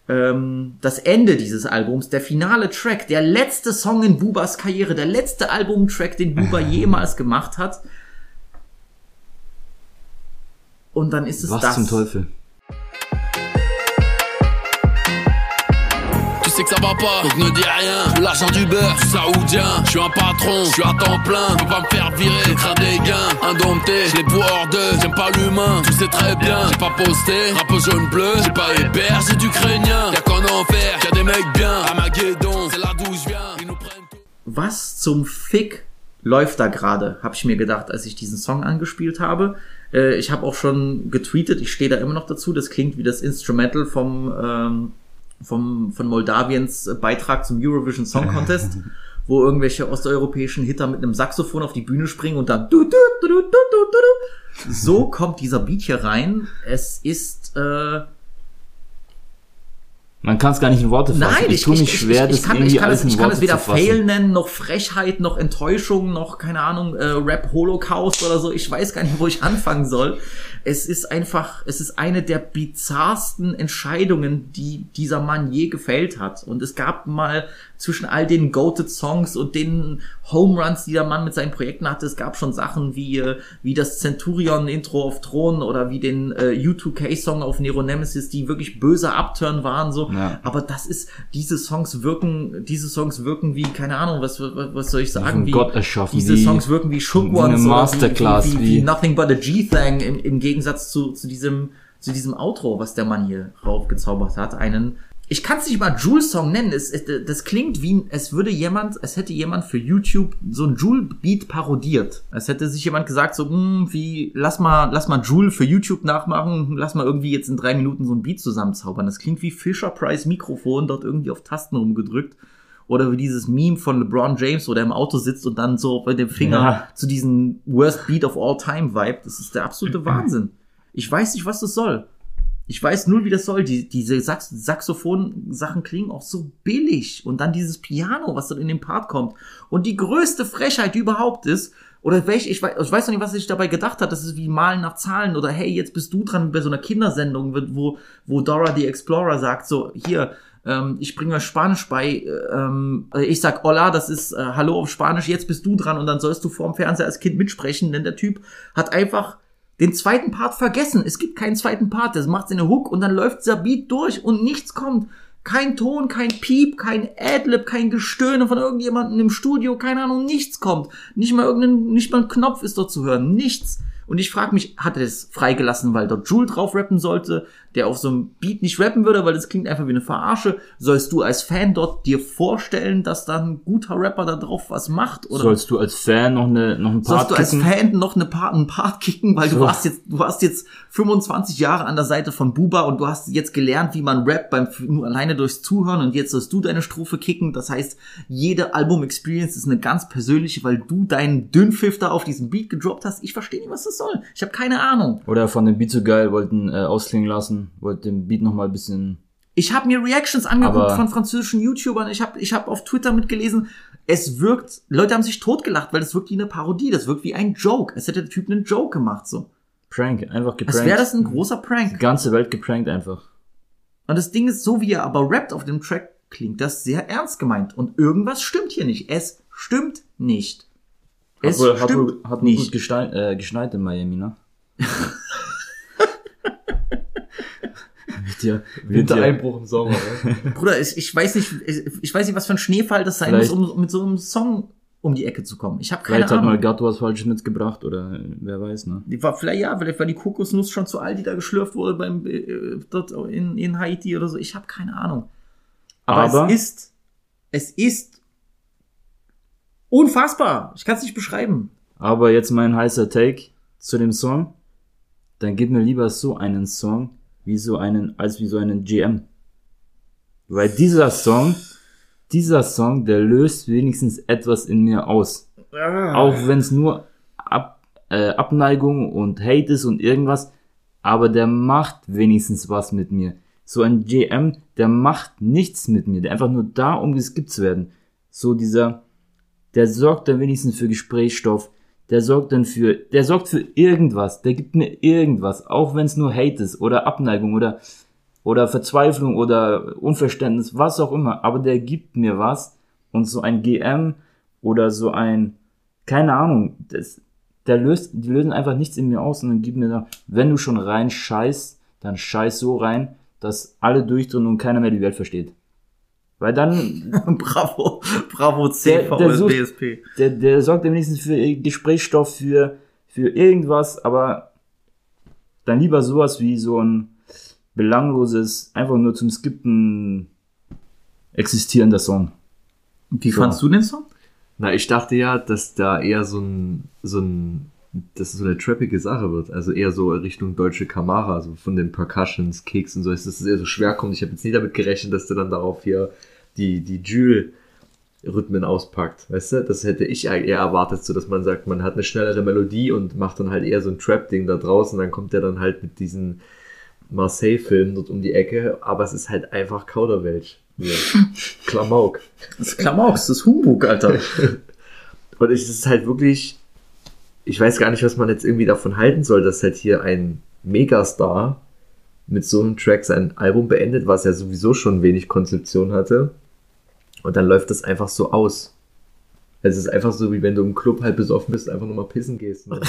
Ähm, das Ende dieses Albums, der finale Track, der letzte Song in Bubas Karriere, der letzte Albumtrack, den Buba jemals gemacht hat. Und dann ist es Was das. zum Teufel? Sais que ça va pas, donc ne dis rien. L'argent du beurre, saoudien. Je suis un patron, je suis à temps plein. Peux pas me faire virer, crains des gains. Indompté, je les bois hors d'eux. J'aime pas l'humain, tu sais très bien. J'ai pas posté, drapeau jaune bleu. J'ai pas hébert, j'ai du crânien. Y'a qu'en enfer, y'a des mecs bien. Armageddon, c'est là d'où je viens. Ils nous prennent tout. was zum Fick läuft da gerade, habe ich mir gedacht, als ich diesen Song angespielt habe. Äh, ich habe auch schon getweetet, ich stehe da immer noch dazu, das klingt wie das Instrumental vom, ähm, vom von Moldawiens Beitrag zum Eurovision Song Contest, wo irgendwelche osteuropäischen Hitter mit einem Saxophon auf die Bühne springen und dann du, du, du, du, du, du, du. so kommt dieser Beat hier rein. Es ist äh, Man kann es gar nicht in Worte fassen. Nein, ich, tue ich, mich ich, schwer, ich, das ich kann, irgendwie ich kann, alles es, ich kann es weder. Fail nennen, noch Frechheit, noch Enttäuschung, noch, keine Ahnung, äh, Rap-Holocaust oder so. Ich weiß gar nicht, wo ich anfangen soll. Es ist einfach, es ist eine der bizarrsten Entscheidungen, die dieser Mann je gefällt hat. Und es gab mal zwischen all den Goated Songs und den Home Runs, die der Mann mit seinen Projekten hatte, es gab schon Sachen wie, äh, wie das Centurion Intro auf Thron oder wie den äh, U2K Song auf Nero Nemesis, die wirklich böse Upturn waren, so. Ja. Aber das ist, diese Songs wirken, diese Songs wirken wie, keine Ahnung, was, was, was soll ich sagen? Wie, Gott erschaffen, Diese wie- Songs wirken wie Shook wie eine Ones oder Masterclass, wie, wie, wie, wie- wie Nothing But a G-Thang im, im Gegensatz zu, zu diesem, zu diesem Outro, was der Mann hier raufgezaubert hat. Einen, ich kann es nicht mal Joule-Song nennen. Es, es, das klingt wie, es würde jemand, es hätte jemand für YouTube so ein Joule-Beat parodiert. Es hätte sich jemand gesagt, so, hm, wie, lass mal, lass mal Joule für YouTube nachmachen, lass mal irgendwie jetzt in drei Minuten so ein Beat zusammenzaubern. Das klingt wie Fisher Price Mikrofon, dort irgendwie auf Tasten rumgedrückt. Oder wie dieses Meme von LeBron James, wo der im Auto sitzt und dann so mit dem Finger Ja. zu diesem Worst Beat of All Time Vibe. Das ist der absolute Wahnsinn. Ich weiß nicht, was das soll. Ich weiß null, wie das soll. Die, diese Sax Saxophon-Sachen klingen auch so billig. Und dann dieses Piano, was dann in den Part kommt. Und die größte Frechheit die überhaupt ist, oder welch, ich weiß, ich weiß noch nicht, was sich dabei gedacht hat. Das ist wie Malen nach Zahlen oder hey, jetzt bist du dran bei so einer Kindersendung, wo, wo Dora the Explorer sagt, so, hier, ähm, ich bringe mir Spanisch bei, äh, ähm, ich sag Hola, das ist äh, Hallo auf Spanisch, jetzt bist du dran und dann sollst du vorm Fernseher als Kind mitsprechen, denn der Typ hat einfach den zweiten Part vergessen. Es gibt keinen zweiten Part, das macht seine Hook und dann läuft dieser Beat durch und nichts kommt. Kein Ton, kein Piep, kein Adlib, kein Gestöhne von irgendjemandem im Studio, keine Ahnung, nichts kommt. Nicht mal irgendein, nicht mal ein Knopf ist dort zu hören, nichts. Und ich frage mich, hat er das freigelassen, weil dort Jule drauf rappen sollte, der auf so einem Beat nicht rappen würde, weil das klingt einfach wie eine Verarsche? Sollst du als Fan dort dir vorstellen, dass da ein guter Rapper da drauf was macht? Oder Sollst du als Fan noch, eine, noch ein sollst Part du als kicken? Fan noch eine Part, einen Part kicken, weil du So. warst jetzt, du warst jetzt 25 Jahre an der Seite von Buba und du hast jetzt gelernt, wie man rappt beim, nur alleine durchs Zuhören und jetzt sollst du deine Strophe kicken. Das heißt, jede Album-Experience ist eine ganz persönliche, weil du deinen Dünnpfiff da auf diesem Beat gedroppt hast. Ich verstehe nicht, was das soll. Ich habe keine Ahnung. Oder von dem Beat so geil, wollten äh, ausklingen lassen, wollten den Beat noch mal ein bisschen... Ich habe mir Reactions angeguckt von französischen YouTubern. Ich habe ich hab auf Twitter mitgelesen. Es wirkt, Leute haben sich totgelacht, weil das wirkt wie eine Parodie. Das wirkt wie ein Joke. Es hätte der Typ einen Joke gemacht, so. Prank, einfach geprankt. Als wäre das ein großer Die Prank. ganze Welt geprankt einfach. Und das Ding ist, so wie er aber rappt auf dem Track, klingt das sehr ernst gemeint. Und irgendwas stimmt hier nicht. Es stimmt nicht. Hat Es hat stimmt wohl, hat wohl gut nicht. gestein, äh, geschneit in Miami, ne? wird ja, wird ja, Wintereinbruch im Sommer. Ne? Bruder, ich, ich weiß nicht, ich, ich weiß nicht, was für ein Schneefall das sein muss, Vielleicht- um mit so einem Song um die Ecke zu kommen. Ich habe keine vielleicht hat Ahnung. mal Gatto was Falsches mitgebracht oder äh, wer weiß, ne? Die war vielleicht ja, vielleicht war die Kokosnuss schon zu alt, die da geschlürft wurde beim äh, dort in, in Haiti oder so. Ich habe keine Ahnung. Aber, Aber- es ist es ist unfassbar. Ich kann es nicht beschreiben. Aber jetzt mein heißer Take zu dem Song. Dann gib mir lieber so einen Song, wie so einen, als wie so einen GM. Weil dieser Song, dieser Song, der löst wenigstens etwas in mir aus. Auch wenn es nur Ab, äh, Abneigung und Hate ist und irgendwas, aber der macht wenigstens was mit mir. So ein GM, der macht nichts mit mir, der einfach nur da, um geskippt zu werden. So dieser, der sorgt dann wenigstens für Gesprächsstoff, der sorgt dann für, der sorgt für irgendwas, der gibt mir irgendwas, auch wenn es nur Hate ist oder Abneigung oder, oder Verzweiflung oder Unverständnis, was auch immer, aber der gibt mir was und so ein GM oder so ein, keine Ahnung, das, der löst, die lösen einfach nichts in mir aus und dann gibt mir da, wenn du schon rein scheißt, dann scheiß so rein, dass alle durchdrehen und keiner mehr die Welt versteht. Weil dann, bravo, bravo Der- der sucht- CVSBSP. der, der sorgt ja wenigstens für Gesprächsstoff, für, für irgendwas, aber dann lieber sowas wie so ein belangloses, einfach nur zum Skippen existierender Song. Wie So. fandst du den Song? Na, ich dachte ja, dass da eher so ein, so ein, dass es so eine trappige Sache wird. Also eher so Richtung deutsche Kamara, also von den Percussions, Kicks und so, dass es eher so schwer kommt. Ich habe jetzt nie damit gerechnet, dass der dann darauf hier die, die Jules-Rhythmen auspackt. Weißt du? Das hätte ich eher erwartet, so dass man sagt, man hat eine schnellere Melodie und macht dann halt eher so ein Trap-Ding da draußen. Dann kommt der dann halt mit diesen Marseille-Filmen dort um die Ecke, aber es ist halt einfach Kauderwelsch. Ja. Klamauk. Das ist Klamauks, das ist Humbug, Alter. Und es ist halt wirklich, ich weiß gar nicht, was man jetzt irgendwie davon halten soll, dass halt hier ein Megastar mit so einem Track sein Album beendet, was ja sowieso schon wenig Konzeption hatte. Und dann läuft das einfach so aus. Es ist einfach so, wie wenn du im Club halt besoffen bist und einfach nur mal pissen gehst. Ne?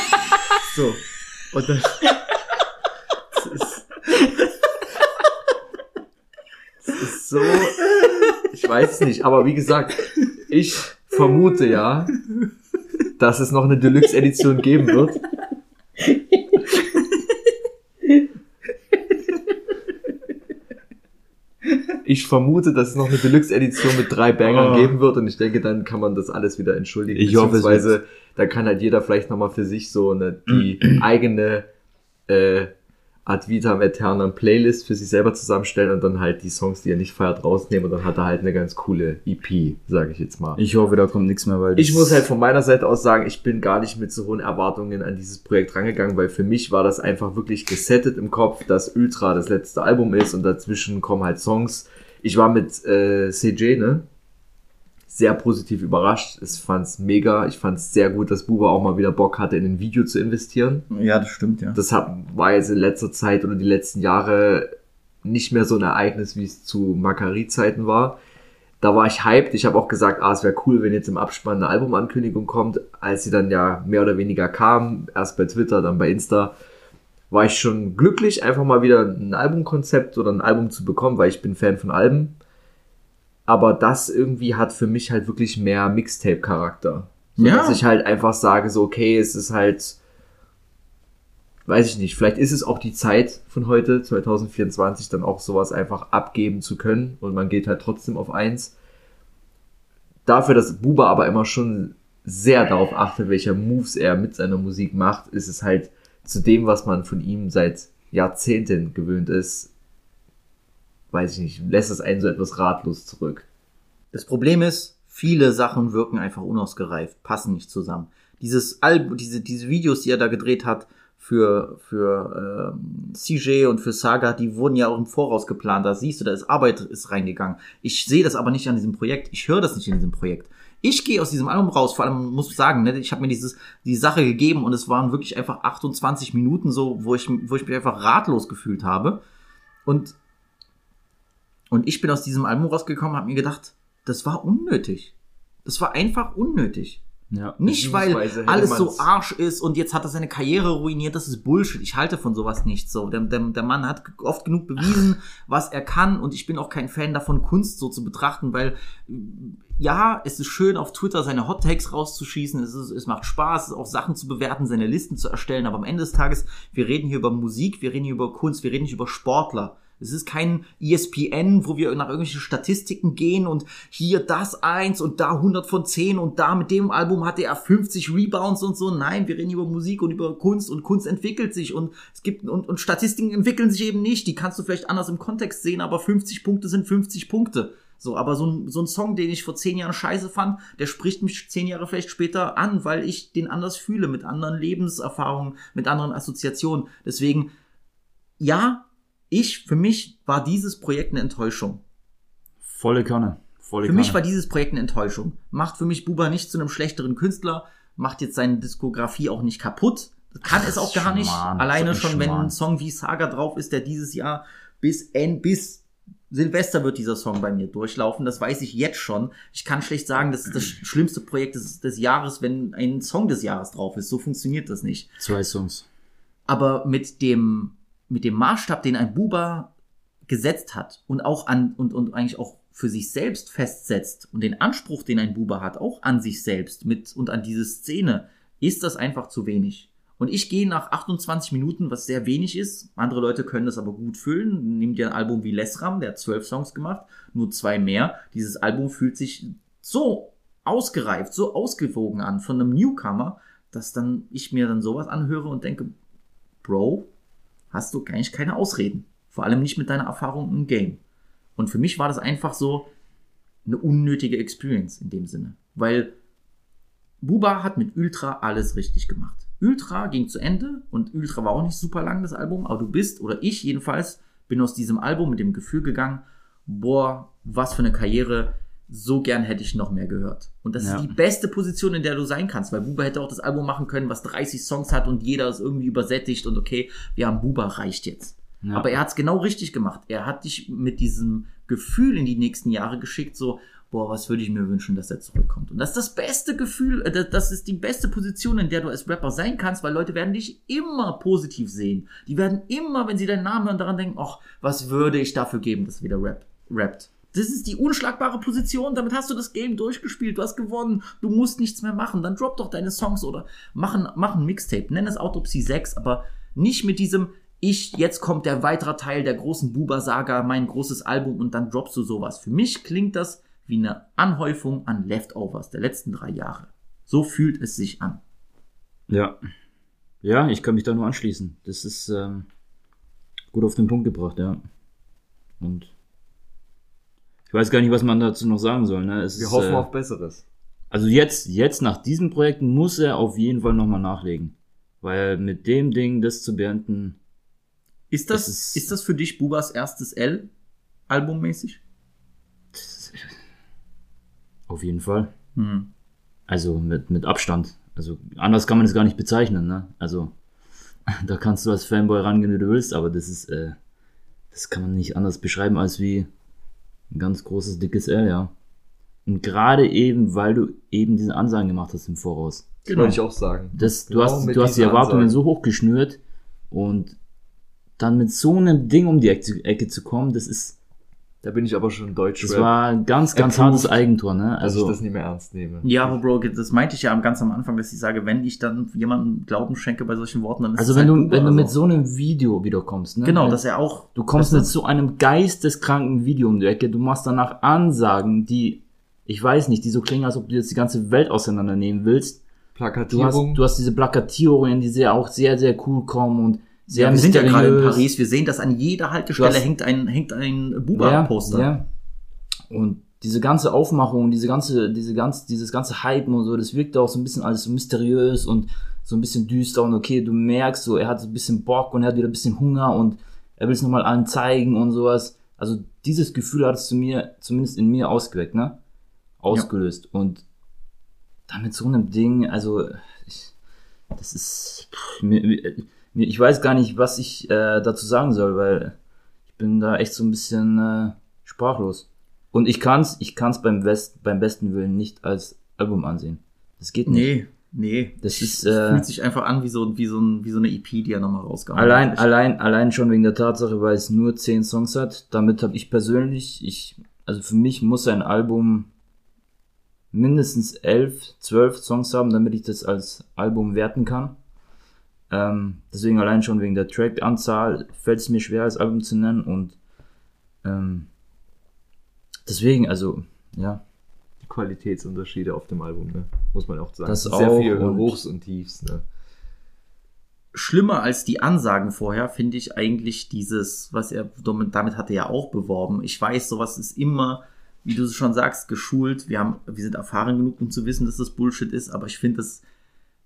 so. Und dann. Das ist, das ist so. Ich weiß es nicht, aber wie gesagt, ich vermute ja, dass es noch eine Deluxe-Edition geben wird. Ich vermute, dass es noch eine Deluxe-Edition mit drei Bangern Oh. geben wird und ich denke, dann kann man das alles wieder entschuldigen. Ich hoffe, Beziehungsweise, da kann halt jeder vielleicht nochmal für sich so eine, die eigene äh, Ad vitam aeternam Playlist für sich selber zusammenstellen und dann halt die Songs, die er nicht feiert, rausnehmen und dann hat er halt eine ganz coole EP, sage ich jetzt mal. Ich hoffe, da kommt nichts mehr, weil Ich muss halt von meiner Seite aus sagen, ich bin gar nicht mit so hohen Erwartungen an dieses Projekt rangegangen, weil für mich war das einfach wirklich gesettet im Kopf, dass Ultra das letzte Album ist und dazwischen kommen halt Songs. Ich war mit äh, CJ, ne? Sehr positiv überrascht. Ich fand's mega. Ich fand's sehr gut, dass Buba auch mal wieder Bock hatte, in ein Video zu investieren. Ja, das stimmt, ja. Das hat, war jetzt in letzter Zeit oder die letzten Jahre nicht mehr so ein Ereignis, wie es zu Makari-Zeiten war. Da war ich hyped. Ich habe auch gesagt, ah, es wäre cool, wenn jetzt im Abspann eine Albumankündigung kommt. Als sie dann ja mehr oder weniger kam, erst bei Twitter, dann bei Insta, war ich schon glücklich, einfach mal wieder ein Albumkonzept oder ein Album zu bekommen, weil ich bin Fan von Alben. Aber das irgendwie hat für mich halt wirklich mehr Mixtape-Charakter. So, Ja. Dass ich halt einfach sage, so, okay, es ist halt weiß ich nicht, vielleicht ist es auch die Zeit von heute, 2024, dann auch sowas einfach abgeben zu können und man geht halt trotzdem auf eins. Dafür, dass Buba aber immer schon sehr darauf achtet, welcher Moves er mit seiner Musik macht, ist es halt zu dem, was man von ihm seit Jahrzehnten gewöhnt ist, weiß ich nicht, lässt es einen so etwas ratlos zurück. Das Problem ist, viele Sachen wirken einfach unausgereift, passen nicht zusammen. Dieses Album, diese, diese Videos, die er da gedreht hat für, für ähm, CJ und für Saga, die wurden ja auch im Voraus geplant. Da siehst du, da ist Arbeit ist reingegangen. Ich sehe das aber nicht an diesem Projekt. Ich höre das nicht in diesem Projekt. Ich gehe aus diesem Album raus, vor allem muss ich sagen, ne, ich habe mir dieses die Sache gegeben und es waren wirklich einfach 28 Minuten so, wo ich wo ich mich einfach ratlos gefühlt habe und und ich bin aus diesem Album rausgekommen, habe mir gedacht, das war unnötig. Das war einfach unnötig. Ja. Nicht, weil alles so Arsch ist und jetzt hat er seine Karriere ruiniert. Das ist Bullshit. Ich halte von sowas nicht so. Der, der, der Mann hat oft genug bewiesen, was er kann und ich bin auch kein Fan davon, Kunst so zu betrachten, weil ja, es ist schön, auf Twitter seine Hot Takes rauszuschießen. Es, ist, es macht Spaß, auch Sachen zu bewerten, seine Listen zu erstellen. Aber am Ende des Tages, wir reden hier über Musik, wir reden hier über Kunst, wir reden nicht über Sportler. Es ist kein ESPN, wo wir nach irgendwelchen Statistiken gehen und hier das eins und da 100 von 10 und da mit dem Album hatte er 50 Rebounds und so. Nein, wir reden über Musik und über Kunst und Kunst entwickelt sich und es gibt und, und Statistiken entwickeln sich eben nicht. Die kannst du vielleicht anders im Kontext sehen, aber 50 Punkte sind 50 Punkte. So, aber so ein, so ein Song, den ich vor zehn Jahren scheiße fand, der spricht mich zehn Jahre vielleicht später an, weil ich den anders fühle, mit anderen Lebenserfahrungen, mit anderen Assoziationen. Deswegen, ja, ich, für mich war dieses Projekt eine Enttäuschung. Volle Kanne. Volle Für Kanne. mich war dieses Projekt eine Enttäuschung. Macht für mich Buba nicht zu einem schlechteren Künstler, macht jetzt seine Diskografie auch nicht kaputt. Kann es auch gar nicht. Schmarrn, Alleine schon, wenn ein Song wie Saga drauf ist, der dieses Jahr bis End, bis Silvester wird dieser Song bei mir durchlaufen. Das weiß ich jetzt schon. Ich kann schlecht sagen, das ist das schlimmste Projekt des, des Jahres, wenn ein Song des Jahres drauf ist. So funktioniert das nicht Zwei Songs. aber mit dem mit dem Maßstab, den ein Buba gesetzt hat und auch an und und eigentlich auch für sich selbst festsetzt und den Anspruch, den ein Buba hat, auch an sich selbst mit und an diese Szene, ist das einfach zu wenig. Und ich gehe nach 28 Minuten, was sehr wenig ist. Andere Leute können das aber gut füllen. Nimm dir ein Album wie Lesram, der hat zwölf Songs gemacht, nur zwei mehr. Dieses Album fühlt sich so ausgereift, so ausgewogen an von einem Newcomer, dass dann ich mir dann sowas anhöre und denke, Bro, hast du eigentlich keine Ausreden. Vor allem nicht mit deiner Erfahrung im Game. Und für mich war das einfach so eine unnötige Experience in dem Sinne. Weil Buba hat mit Ultra alles richtig gemacht. Ultra ging zu Ende und Ultra war auch nicht super lang, das Album, aber du bist, oder ich jedenfalls, bin aus diesem Album mit dem Gefühl gegangen, boah, was für eine Karriere, so gern hätte ich noch mehr gehört. Und das Ja. ist die beste Position, in der du sein kannst, weil Buba hätte auch das Album machen können, was 30 Songs hat und jeder ist irgendwie übersättigt und okay, wir haben Buba, reicht jetzt. Ja. Aber er hat es genau richtig gemacht. Er hat dich mit diesem Gefühl in die nächsten Jahre geschickt, so, boah, was würde ich mir wünschen, dass er zurückkommt. Und das ist das beste Gefühl, äh, das- das ist die beste Position, in der du als Rapper sein kannst, weil Leute werden dich immer positiv sehen. Die werden immer, wenn sie deinen Namen hören, daran denken, ach, was würde ich dafür geben, dass er wieder rap, rappt. Das ist die unschlagbare Position, damit hast du das Game durchgespielt, du hast gewonnen, du musst nichts mehr machen, dann drop doch deine Songs oder mach ein, mach ein Mixtape, nenn es Autopsie 6, aber nicht mit diesem, ich, jetzt kommt der weitere Teil der großen Buba-Saga, mein großes Album und dann droppst du sowas. Für mich klingt das wie eine Anhäufung an Leftovers der letzten drei Jahre. So fühlt es sich an. Ja. Ja, ich kann mich da nur anschließen. Das ist ähm, gut auf den Punkt gebracht, ja. Und ich weiß gar nicht, was man dazu noch sagen soll. Ne? Es Wir ist, hoffen äh, auf Besseres. Also jetzt, jetzt nach diesem Projekt muss er auf jeden Fall nochmal nachlegen. Weil mit dem Ding das zu beenden, Ist das, ist- ist, das für dich Bubas erstes L, albummäßig? auf jeden Fall. Hm. Also mit, mit Abstand. Also anders kann man es gar nicht bezeichnen, ne? Also da kannst du als Fanboy rangehen, wie du willst, aber das ist, äh, das kann man nicht anders beschreiben als wie ein ganz großes, dickes L, ja. Und gerade eben, weil du eben diese Ansagen gemacht hast im Voraus. Das wollte ich auch sagen. Das, du Genau hast, du hast die Erwartungen Ansagen. so hoch geschnürt und dann mit so einem Ding um die Ecke zu kommen, das ist, Da bin ich aber schon deutsch. Das war ein ganz, ganz Approved. hartes Eigentor, ne? dass ich Also, das nicht mehr ernst nehme. Ja, aber Bro, das meinte ich ja am- ganz am Anfang, dass ich sage, wenn ich dann jemandem Glauben schenke bei solchen Worten, dann ist also es wenn halt du, Buba, wenn du mit also. so einem Video wiederkommst, ne? Genau, Wenn- dass er auch. Du kommst mit so einem geisteskranken Video um die Ecke, du machst danach Ansagen, die, ich weiß nicht, die so klingen, als ob du jetzt die ganze Welt auseinandernehmen willst. Du hast, Plakatierung. du hast diese Plakatierungen, die sehr, auch sehr, sehr cool kommen und sehr Ja, wir sind ja gerade in. Paris, wir sehen, dass an jeder Haltestelle hast- hängt ein, hängt ein Buba-Poster. Ja, ja. Und diese ganze Aufmachung, diese ganze, diese ganze, dieses ganze Hypen und so, das wirkte auch so ein bisschen alles so mysteriös und so ein bisschen düster und okay, du merkst so, er hat so ein bisschen Bock und er hat wieder ein bisschen Hunger und er will es nochmal allen zeigen und sowas. Also dieses Gefühl hat es zu mir, zumindest in mir ausgeweckt, ne? Ausgelöst. Und dann mit so einem Ding, also ich, das ist, mir, mir, ich weiß gar nicht, was ich äh, dazu sagen soll, weil ich bin da echt so ein bisschen äh, sprachlos. Und ich kann's, ich kann's beim West, beim besten Willen nicht als Album ansehen. Das geht nicht. Nee, nee. Das ist, Es äh, fühlt sich einfach an wie so, wie so, ein, wie so eine EP, die er nochmal rausgehauen Allein, hat. allein, allein schon wegen der Tatsache, weil es nur zehn Songs hat. Damit habe ich persönlich, ich, also für mich muss ein Album mindestens elf, zwölf Songs haben, damit ich das als Album werten kann. Ähm, deswegen allein schon wegen der Track-Anzahl fällt es mir schwer, als Album zu nennen und ähm, deswegen, also, ja, die Qualitätsunterschiede auf dem Album, ne? Muss man auch sagen. Das sehr auch viel und- Hochs und Tiefs, ne? schlimmer als die Ansagen vorher finde ich eigentlich dieses, was er damit, damit hat er ja auch beworben. Ich weiß, sowas ist immer, wie du es schon sagst, geschult. Wir haben, wir sind erfahren genug, um zu wissen, dass das Bullshit ist, aber ich finde das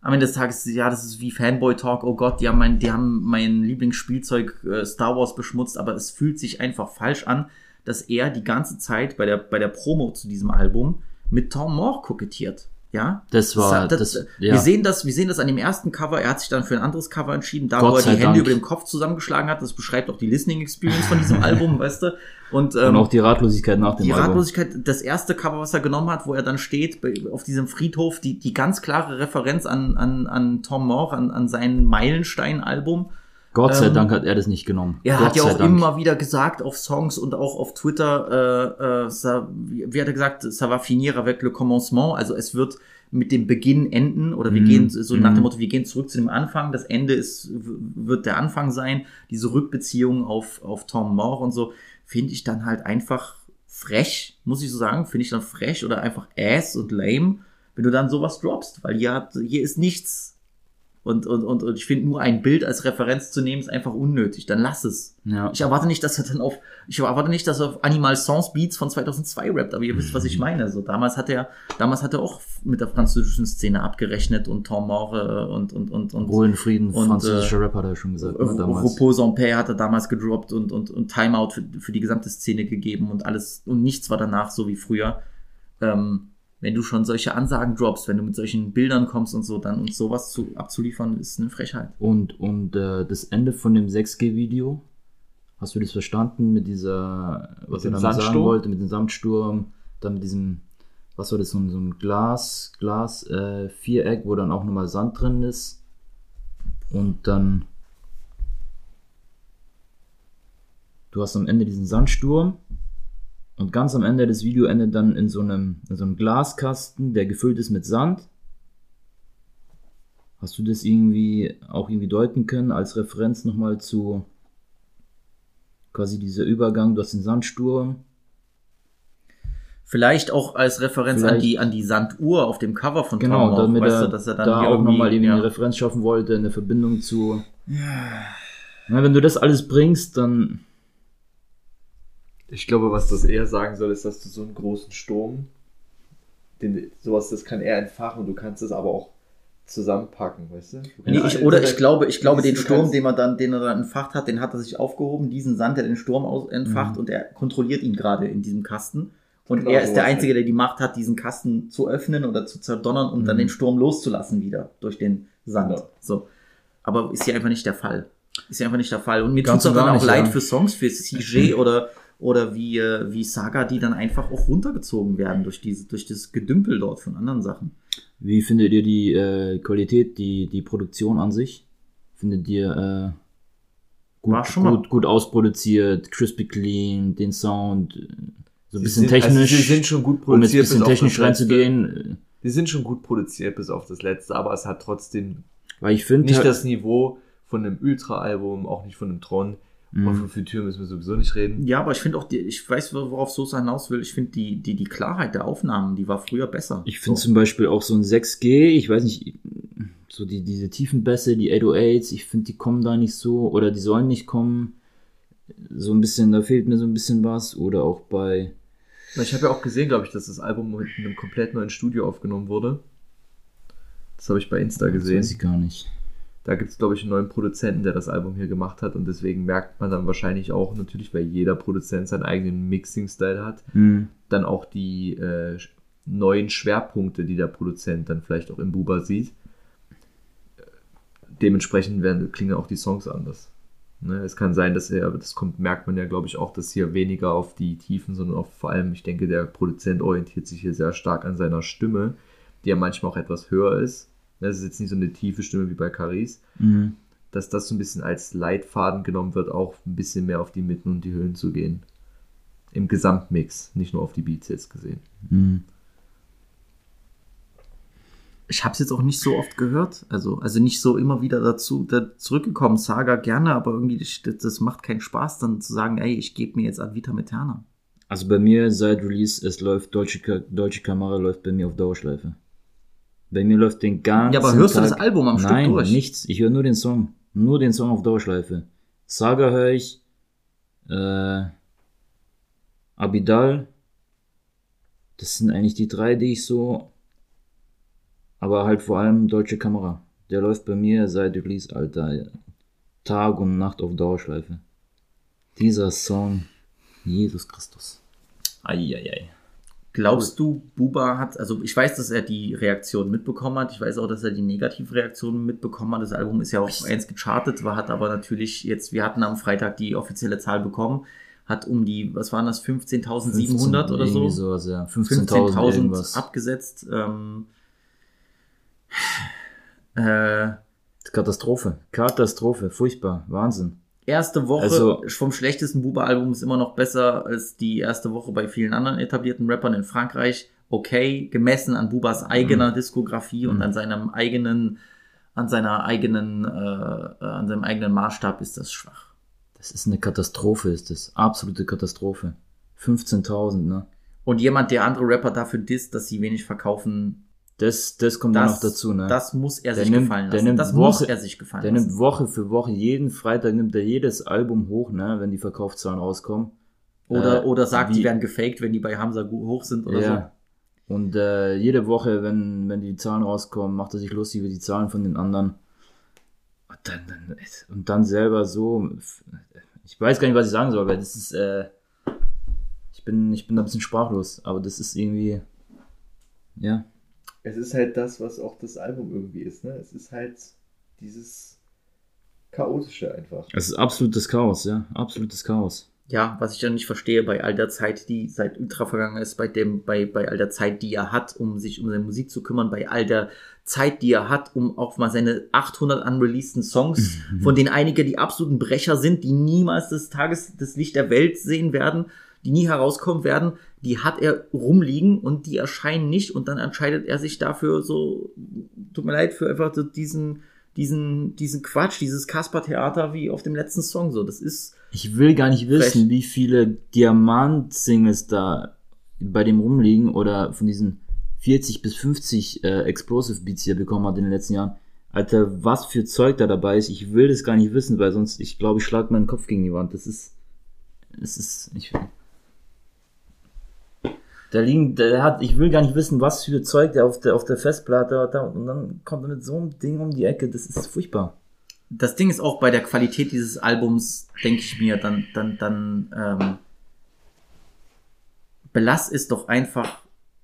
am Ende des Tages, ja, das ist wie Fanboy Talk. Oh Gott, die haben mein, die haben mein Lieblingsspielzeug äh, Star Wars beschmutzt, aber es fühlt sich einfach falsch an, dass er die ganze Zeit bei der bei der Promo zu diesem Album mit Tom Moore kokettiert. Ja, Das war- das, das- wir ja. sehen das, wir sehen das an dem ersten Cover. Er hat sich dann für ein anderes Cover entschieden, da Gott wo er die Hände Dank. über dem Kopf zusammengeschlagen hat. Das beschreibt auch die Listening Experience von diesem Album, weißt du? Und, ähm, und auch die Ratlosigkeit nach dem die Album. Ratlosigkeit, das erste Cover, was er genommen hat, wo er dann steht auf diesem Friedhof, die, die ganz klare Referenz an, an, an Tom Moore, an, an sein Meilenstein-Album. Gott sei ähm, Dank hat er das nicht genommen. Er Gott hat ja auch Dank. immer wieder gesagt auf Songs und auch auf Twitter, äh, äh, ça, wie hat er gesagt, ça va finir avec le commencement. Also es wird mit dem Beginn enden oder wir Mhm. gehen so nach Mhm. dem Motto, wir gehen zurück zu dem Anfang. Das Ende ist wird der Anfang sein. Diese Rückbeziehung auf auf Tom Moore und so finde ich dann halt einfach frech, muss ich so sagen. Finde ich dann frech oder einfach ass und lame, wenn du dann sowas droppst, weil hier hat hier ist nichts und, und, und, und ich finde, nur ein Bild als Referenz zu nehmen, ist einfach unnötig. Dann lass es. Ja. Ich erwarte nicht, dass er dann auf, ich erwarte nicht, dass er auf Animal Songs Beats von 2002 rappt, aber ihr wisst, was ich meine. So, damals hat er, damals hat er auch mit der französischen Szene abgerechnet und Tom Moore und, und, und, und, in Frieden, Und, französischer äh, Rapper hat er schon gesagt, ne, damals. Repos en paix hat er damals gedroppt und, und, und Timeout für, für die gesamte Szene gegeben und alles, und nichts war danach so wie früher. Ähm, wenn du schon solche Ansagen droppst, wenn du mit solchen Bildern kommst und so, dann uns sowas zu, abzuliefern, ist eine Frechheit. Und, und äh, das Ende von dem 6G-Video, hast du das verstanden mit dieser, was dem er damit sagen Sandsturm? wollte, mit dem Sandsturm, dann mit diesem, was war das, so ein, so ein Glas, Glas, äh, Viereck, wo dann auch nochmal Sand drin ist. Und dann, du hast am Ende diesen Sandsturm und ganz am Ende des Video endet dann in so einem, in so einem Glaskasten, der gefüllt ist mit Sand. Hast du das irgendwie auch irgendwie deuten können als Referenz nochmal zu quasi dieser Übergang, du hast den Sandsturm. Vielleicht auch als Referenz an die, an die Sanduhr auf dem Cover von Genau, Tom damit weißt er, du, dass er dann da hier auch nochmal irgendwie ja. eine Referenz schaffen wollte, eine Verbindung zu. Na, wenn du das alles bringst, dann Ich glaube, was das eher sagen soll, ist, dass du so einen großen Sturm, den, sowas, das kann er entfachen und du kannst es aber auch zusammenpacken, weißt du? du Nee, ich, oder ich glaube, ich glaube, den Sturm, den man dann, den er dann entfacht hat, den hat er sich aufgehoben. Diesen Sand, der den Sturm aus, Mhm. entfacht und er kontrolliert ihn gerade in diesem Kasten. Und Genau, er ist der Einzige, der die Macht hat, diesen Kasten zu öffnen oder zu zerdonnern und dann Mhm. den Sturm loszulassen wieder durch den Sand. Genau. So. Aber ist hier einfach nicht der Fall. Ist hier einfach nicht der Fall. Und mir und gar dann auch nicht, leid ja. für Songs, für CJ oder, oder wie, äh, wie Saga, die dann einfach auch runtergezogen werden durch diese, durch das Gedümpel dort von anderen Sachen. wie findet ihr die äh, Qualität, die, die Produktion an sich? Findet ihr, äh, gut, War schon mal- gut, gut ausproduziert, crispy clean, den Sound, äh, so ein bisschen sind, technisch, Also sie sind schon gut um jetzt ein produziert. bisschen bis auf technisch reinzugehen, Die sind schon gut produziert bis auf das letzte, aber es hat trotzdem weil ich finde, nicht halt, das Niveau von einem Ultra-Album, auch nicht von einem Tron. Mhm. Und von Future müssen wir sowieso nicht reden. Ja, aber ich finde auch, die, ich weiß, worauf Sosa hinaus will. Ich finde die, die, die Klarheit der Aufnahmen, die war früher besser. ich finde so. zum Beispiel auch so ein 6G, ich weiß nicht, so die, diese tiefen Bässe, die 808s, ich finde, die kommen da nicht so, oder die sollen nicht kommen. So ein bisschen, da fehlt mir so ein bisschen was. Oder auch bei, Ich habe ja auch gesehen, glaube ich, dass das Album mit einem komplett neuen Studio aufgenommen wurde. Das habe ich bei Insta das gesehen. weiß ich gar nicht. Da gibt es, glaube ich, einen neuen Produzenten, der das Album hier gemacht hat. Und deswegen merkt man dann wahrscheinlich auch, natürlich, weil jeder Produzent seinen eigenen Mixing-Style hat, Mhm. dann auch die äh, neuen Schwerpunkte, die der Produzent dann vielleicht auch im Buba sieht. Äh, Dementsprechend werden, klingen auch die Songs anders. Ne, es kann sein, dass er, das kommt, merkt man ja, glaube ich, auch, dass hier weniger auf die Tiefen, sondern auch vor allem, ich denke, der Produzent orientiert sich hier sehr stark an seiner Stimme, die ja manchmal auch etwas höher ist. Ne, Es ist jetzt nicht so eine tiefe Stimme wie bei Caris, Mhm. dass das so ein bisschen als Leitfaden genommen wird, auch ein bisschen mehr auf die Mitten und die Höhen zu gehen. Im Gesamtmix, nicht nur auf die Beats jetzt gesehen. Mhm. ich habe es jetzt auch nicht so oft gehört. Also, also nicht so immer wieder dazu da zurückgekommen. Saga gerne, aber irgendwie, das, das macht keinen Spaß, dann zu sagen, ey, ich gebe mir jetzt Ad Vitam Eterna. Also bei mir seit Release, es läuft Deutsche, Deutsche Kamera läuft bei mir auf Dauerschleife. Bei mir läuft den ganzen Ja, aber hörst du Tag, das Album am Stück Nein, durch? nichts. Ich höre nur den Song. Nur den Song auf Dauerschleife. Saga höre ich. Äh, Abidal. Das sind eigentlich die drei, die ich so. Aber halt vor allem Deutsche Kamera. Der läuft bei mir seit Release, Alter. Tag und Nacht auf Dauerschleife. Dieser Song. Jesus Christus. Eieiei. Glaubst du, Buba hat, also ich weiß, dass er die Reaktion mitbekommen hat. Ich weiß auch, dass er die Negativreaktion mitbekommen hat. Das Album ist ja auch eins gechartet, war, hat aber natürlich jetzt, wir hatten am Freitag die offizielle Zahl bekommen, hat um die, was waren das, 15.700 oder so? Sowas, ja. 15.000 15.000 irgendwas. abgesetzt. Ähm, äh, Katastrophe. Katastrophe. Furchtbar. Wahnsinn. Erste Woche Also- vom schlechtesten Buba-Album ist immer noch besser als die erste Woche bei vielen anderen etablierten Rappern in Frankreich. Okay, gemessen an Bubas eigener Mhm. Diskografie und an seinem eigenen, an seiner eigenen, äh, äh, an seinem eigenen Maßstab ist das schwach. Das ist eine Katastrophe, ist das. Absolute Katastrophe. 15.000, ne? Und jemand, der andere Rapper dafür disst, dass sie wenig verkaufen, Das, das kommt dann das, noch dazu, ne? das muss er Der sich nimmt- gefallen der lassen. Das muss Woche- er sich gefallen Der lassen. nimmt Woche für Woche, jeden Freitag nimmt er jedes Album hoch, ne? Wenn die Verkaufszahlen rauskommen. Oder, Äh, oder sagt, wie- die werden gefaked, wenn die bei Hamza hoch sind oder ja. Und äh, jede Woche, wenn, wenn die Zahlen rauskommen, macht er sich lustig über die Zahlen von den anderen. Und dann, dann, und dann selber so. Ich weiß gar nicht, was ich sagen soll, weil das ist. Äh, ich, bin, ich bin da ein bisschen sprachlos, aber das ist irgendwie. Ja. Es ist halt das, was auch das Album irgendwie ist, ne? Es ist halt dieses Chaotische einfach. Es ist absolutes Chaos, ja. Absolutes Chaos. Ja, was ich dann nicht verstehe bei all der Zeit, die seit Ultra vergangen ist, bei dem, bei, bei all der Zeit, die er hat, um sich um seine Musik zu kümmern, bei all der Zeit, die er hat, um auch mal seine 800 unreleaseden Songs, von denen einige die absoluten Brecher sind, die niemals des Tages das Licht der Welt sehen werden, die nie herauskommen werden, die hat er rumliegen und die erscheinen nicht und dann entscheidet er sich dafür so, tut mir leid, für einfach so diesen, diesen, diesen Quatsch, dieses Kasper-Theater wie auf dem letzten Song, so, das ist, Ich will gar nicht wissen, Frech. wie viele Diamant-Singles da bei dem rumliegen oder von diesen 40 bis 50 äh, Explosive Beats, die er bekommen hat in den letzten Jahren. Alter, was für Zeug da dabei ist, ich will das gar nicht wissen, weil sonst, ich glaube, ich schlag meinen Kopf gegen die Wand. Das ist, es ist, ich, da liegen, der hat, ich will gar nicht wissen, was für Zeug der auf der, auf der Festplatte hat, und dann kommt er mit so einem Ding um die Ecke, das ist furchtbar. das Ding ist auch bei der Qualität dieses Albums, denke ich mir, dann, dann, dann, ähm, belass es doch einfach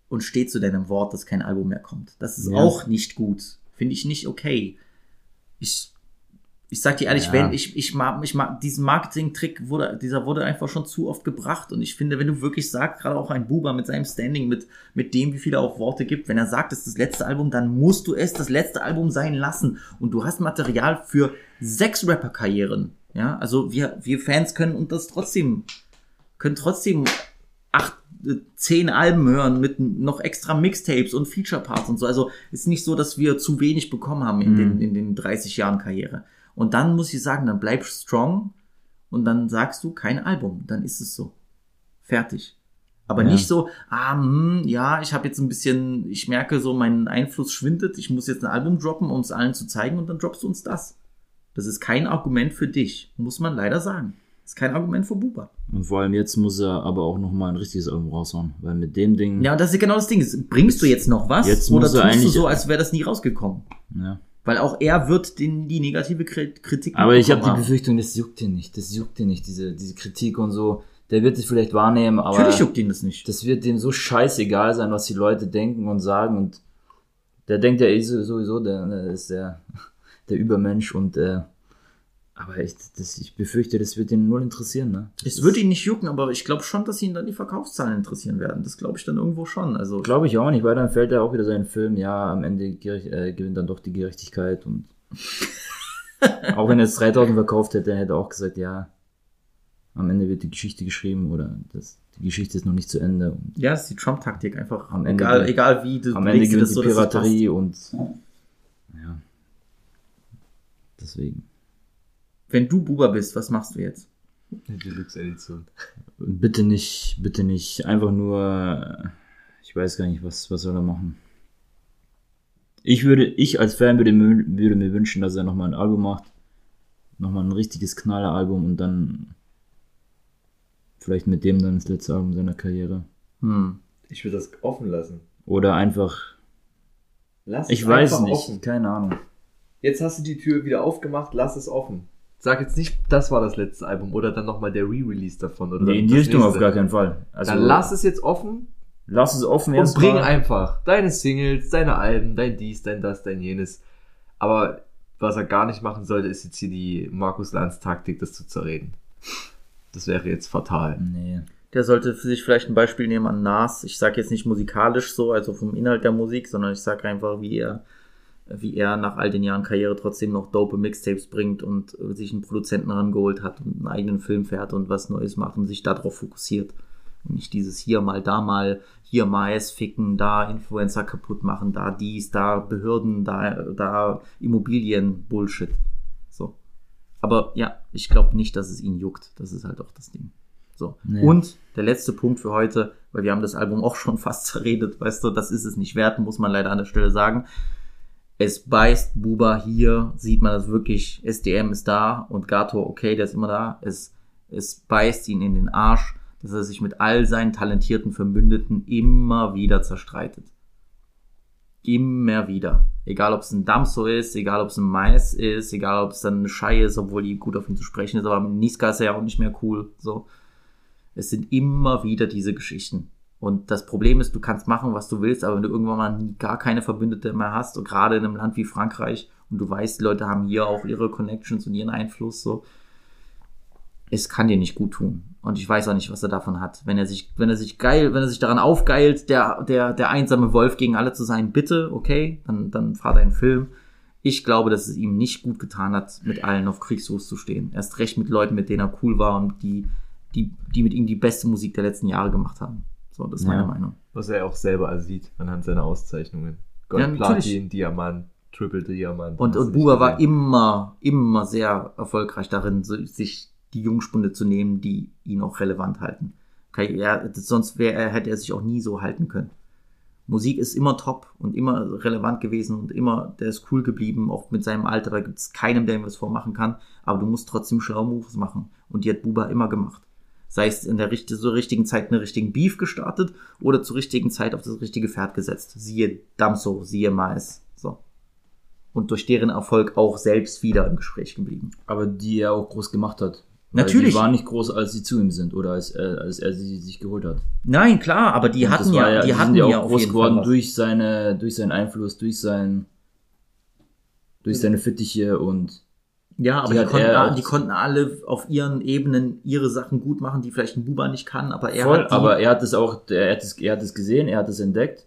und steh zu deinem Wort, dass kein Album mehr kommt. Das ist Ja. auch nicht gut. Finde ich nicht okay. Ich, ich sag dir ehrlich, Ja. wenn ich, ich mag, ich mag, diesen Marketing-Trick wurde, dieser wurde einfach schon zu oft gebracht und ich finde, wenn du wirklich sagst, gerade auch ein Buber mit seinem Standing, mit, mit dem, wie viel er auch Worte gibt, wenn er sagt, es ist das letzte Album, dann musst du es das letzte Album sein lassen und du hast Material für sechs Rapper-Karrieren. Ja, also wir, wir Fans können uns das trotzdem, können trotzdem acht, äh, zehn Alben hören mit noch extra Mixtapes und Feature-Parts und so. Also ist nicht so, dass wir zu wenig bekommen haben in, den, in den 30 Jahren Karriere. Und dann muss ich sagen, dann bleib strong und dann sagst du kein Album. Dann ist es so. Fertig. Aber Ja. nicht so, ah, hm, ja, ich habe jetzt ein bisschen, ich merke so, mein Einfluss schwindet, ich muss jetzt ein Album droppen, um es allen zu zeigen und dann droppst du uns das. Das ist kein Argument für dich, muss man leider sagen. Das ist kein Argument für Buba. Und vor allem jetzt muss er aber auch nochmal ein richtiges Album raushauen. Weil mit dem Ding, Ja, und das ist genau das Ding. Bringst du jetzt noch was? Jetzt oder er tust du so, als wäre das nie rausgekommen? ja. Weil auch er wird den, die negative Kri- Kritik Aber ich habe die. Befürchtung, das juckt ihn nicht. Das juckt ihn nicht, diese, diese Kritik und so. Der wird es vielleicht wahrnehmen, aber Natürlich juckt ihn das nicht. das wird dem so scheißegal sein, was die Leute denken und sagen. Und der denkt ja eh so- sowieso, der, der ist der, der Übermensch und äh, aber ich, das, ich befürchte, das wird ihn null interessieren, ne? Es würde ihn nicht jucken, aber ich glaube schon, dass ihn dann die Verkaufszahlen interessieren werden. Das glaube ich dann irgendwo schon. Also Glaube ich auch nicht, weil dann fällt er auch wieder seinen Film, ja, am Ende äh, gewinnt dann doch die Gerechtigkeit und auch wenn er jetzt 3000 verkauft hätte, hätte er auch gesagt, ja, am Ende wird die Geschichte geschrieben oder das, die Geschichte ist noch nicht zu Ende. Und ja, das ist die Trump-Taktik einfach. Am Ende egal, egal wie du am Ende gewinnt das die so. Piraterie und ja, deswegen. Wenn du Buba bist, was machst du jetzt? Die Deluxe-Edition. Bitte nicht, bitte nicht, einfach nur, ich weiß gar nicht, was, was soll er machen. Ich würde, ich als Fan würde, mir- würde mir wünschen, dass er nochmal ein Album macht. Nochmal ein richtiges Knalleralbum und dann vielleicht mit dem dann das letzte Album seiner Karriere. Hm. Ich würde das offen lassen. Oder einfach, Lass ich es weiß einfach nicht, Offen. keine Ahnung. Jetzt hast du die Tür wieder aufgemacht, lass es offen. Sag jetzt nicht, das war das letzte Album oder dann nochmal der Re-Release davon. Oder Nee, in die Richtung auf nächste. gar keinen Fall. Also, Dann lass es jetzt offen lass es offen und bring erstmal. einfach deine Singles, deine Alben, dein dies, dein das, dein jenes. Aber was er gar nicht machen sollte, ist jetzt hier die Markus Lanz Taktik, das zu zerreden. Das wäre jetzt fatal. Nee. Der sollte für sich vielleicht ein Beispiel nehmen an Nas. Ich sage jetzt nicht musikalisch so, also vom Inhalt der Musik, sondern ich sage einfach, wie er, wie er nach all den Jahren Karriere trotzdem noch dope Mixtapes bringt und äh, sich einen Produzenten rangeholt hat und einen eigenen Film fährt und was Neues macht und sich darauf fokussiert. Und nicht dieses hier mal, da mal, hier Mais ficken, da Influencer kaputt machen, da dies, da Behörden, da, da Immobilien, Bullshit. So. Aber ja, ich glaube nicht, dass es ihn juckt. Das ist halt auch das Ding. So. Nee. Und der letzte Punkt für heute, weil wir haben das Album auch schon fast zerredet, weißt du, das ist es nicht wert, muss man leider an der Stelle sagen. Es beißt Buba hier, sieht man das wirklich, SDM ist da und Gato, okay, der ist immer da. Es, es beißt ihn in den Arsch, dass er sich mit all seinen talentierten Verbündeten immer wieder zerstreitet. Immer wieder. Egal, ob es ein Damso ist, egal, ob es ein Mais ist, egal, ob es dann eine Schei ist, obwohl die gut auf ihn zu sprechen ist, aber Niska ist ja auch nicht mehr cool, so. Es sind immer wieder diese Geschichten. Und das Problem ist, du kannst machen, was du willst, aber wenn du irgendwann mal gar keine Verbündete mehr hast, und gerade in einem Land wie Frankreich, und du weißt, die Leute haben hier auch ihre Connections und ihren Einfluss, so, es kann dir nicht gut tun. Und ich weiß auch nicht, was er davon hat. Wenn er sich, wenn er sich geil, wenn er sich daran aufgeilt, der, der, der einsame Wolf gegen alle zu sein, bitte, okay, dann, dann fahr deinen Film. Ich glaube, dass es ihm nicht gut getan hat, mit allen auf Kriegsfuß zu stehen. Erst recht mit Leuten, mit denen er cool war und die, die, die mit ihm die beste Musik der letzten Jahre gemacht haben. So, das ist meine Ja. Meinung. Was er auch selber sieht anhand seiner Auszeichnungen. Gold, Ja. Platin, Diamant, Triple Diamant. Und, und Buba war immer, immer sehr erfolgreich darin, so- sich die Jungspunde zu nehmen, die ihn auch relevant halten. Er, sonst wär, er, hätte er sich auch nie so halten können. Musik ist immer top und immer relevant gewesen und immer, der ist cool geblieben, auch mit seinem Alter, da gibt es keinem, der ihm was vormachen kann, aber du musst trotzdem schlau Moves machen. Und die hat Buba immer gemacht. Sei es in der richt zur richtigen Zeit einen richtigen Beef gestartet oder zur richtigen Zeit auf das richtige Pferd gesetzt. Siehe Damso, siehe Mais. So und durch deren Erfolg auch selbst wieder im Gespräch geblieben. Aber die er auch groß gemacht hat. Natürlich. Die waren nicht groß, als sie zu ihm sind oder als er, als er sie sich geholt hat. Nein, klar, aber die Und hatten das ja, war die hatten sind ja ja auch groß geworden durch seine, durch seinen Einfluss, durch sein, durch seine Fittiche und Ja, aber die die, konnten, die konnten alle auf ihren Ebenen ihre Sachen gut machen, die vielleicht ein Buba nicht kann, aber er voll, hat die, aber er hat es auch, er hat es, er hat es gesehen, er hat es entdeckt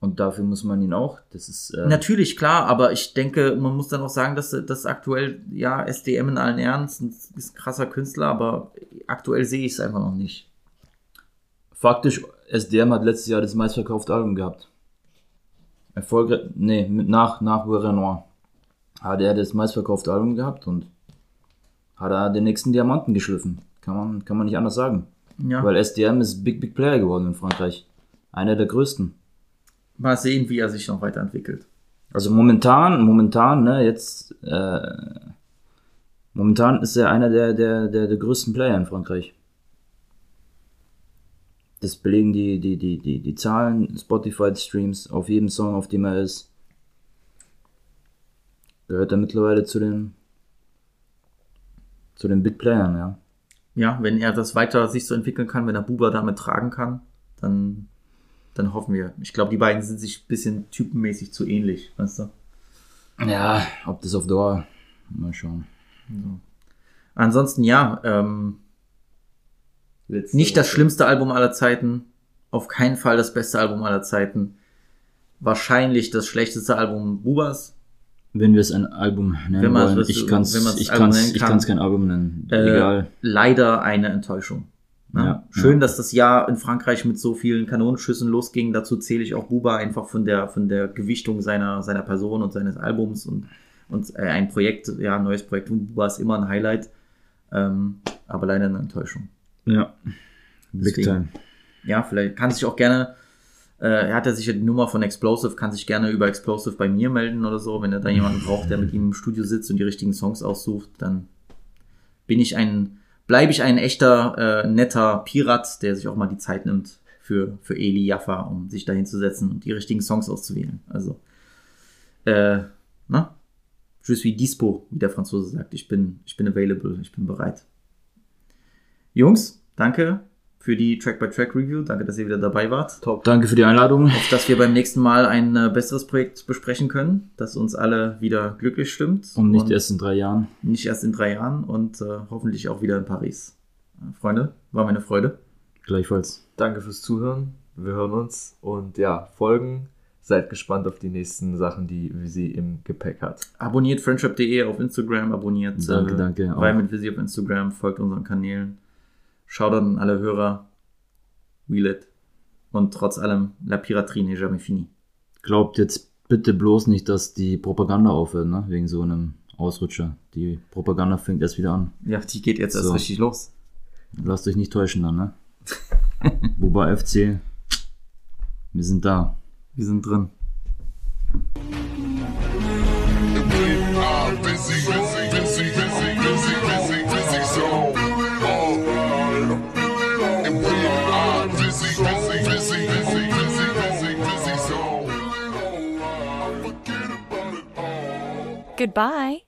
Und dafür muss man ihn auch. Das ist äh, Natürlich, klar, aber ich denke, man muss dann auch sagen, dass das aktuell, ja, SDM in allen Ehren ist ein, krasser Künstler, aber aktuell sehe ich es einfach noch nicht. faktisch, SDM hat letztes Jahr das meistverkaufte Album gehabt. Erfolgreich, nee, nach, nach Renoir. Hat er das meistverkaufte Album gehabt und hat er den nächsten Diamanten geschliffen. Kann man, kann man nicht anders sagen. Ja, Weil SDM ist Big Big Player geworden in Frankreich. Einer der größten. mal sehen, wie er sich noch weiterentwickelt. Also momentan, momentan, ne, jetzt, äh, momentan ist er einer der, der, der, der größten Player in Frankreich. Das belegen die, die, die, die, die Zahlen, Spotify-Streams auf jedem Song, auf dem er ist. Gehört er mittlerweile zu den, zu den Big Playern, ja. Ja, wenn er das weiter sich so entwickeln kann, wenn er Buba damit tragen kann, dann, dann hoffen wir. Ich glaube, die beiden sind sich ein bisschen typenmäßig zu ähnlich, weißt du? Ja, ob das auf Dauer, mal schauen. Ansonsten ja, ähm, Letzte nicht das schlimmste Album aller Zeiten, auf keinen Fall das beste Album aller Zeiten. Wahrscheinlich das schlechteste Album Bubas. Wenn wir es ein Album nennen wollen, ich man es ich kann's, nennen ich kann. kann's kein Album nennen. Äh, Egal. Leider eine Enttäuschung. Ne? Ja, Schön, ja. dass das Jahr in Frankreich mit so vielen Kanonenschüssen losging. Dazu zähle ich auch Buba einfach von der, von der Gewichtung seiner, seiner Person und seines Albums und, und äh, ein Projekt, ja, ein neues Projekt von Buba ist immer ein Highlight. Ähm, aber leider eine Enttäuschung. Ja. Big Deswegen. time. Ja, vielleicht kann sich auch gerne, er hat ja sicher die Nummer von Explosive, kann sich gerne über Explosive bei mir melden oder so. Wenn er da jemanden braucht, der mit ihm im Studio sitzt und die richtigen Songs aussucht, dann bin ich ein, bleibe ich ein echter, äh, netter Pirat, der sich auch mal die Zeit nimmt für, für Eli Jaffa, um sich dahin zu setzen und die richtigen Songs auszuwählen. Also, äh, ne? Je suis dispo, wie der Franzose sagt. Ich bin, ich bin available, ich bin bereit. Jungs, danke für die Track-by-Track-Review. Danke, dass ihr wieder dabei wart. Top. Danke für die Einladung. Auf dass wir beim nächsten Mal ein äh, besseres Projekt besprechen können, das uns alle wieder glücklich stimmt. Und nicht erst in drei Jahren. nicht erst in drei Jahren und äh, hoffentlich auch wieder in Paris. Äh, Freunde, war meine Freude. Gleichfalls. Danke fürs Zuhören. Wir hören uns und ja, folgen. Seid gespannt auf die nächsten Sachen, die Visi im Gepäck hat. Abonniert friendship.de auf Instagram, abonniert Danke, danke, auch. Weil mit Visi auf Instagram, folgt unseren Kanälen. Schaut an alle Hörer. Wheel it. Und trotz allem, la piraterie n'est jamais fini. Glaubt jetzt bitte bloß nicht, dass die Propaganda aufhört, ne? Wegen so einem Ausrutscher. Die Propaganda fängt erst wieder an. Ja, die geht jetzt erst So. richtig los. Lasst euch nicht täuschen dann, ne? Buba FC. Wir sind da. Wir sind drin. busy, busy, Goodbye.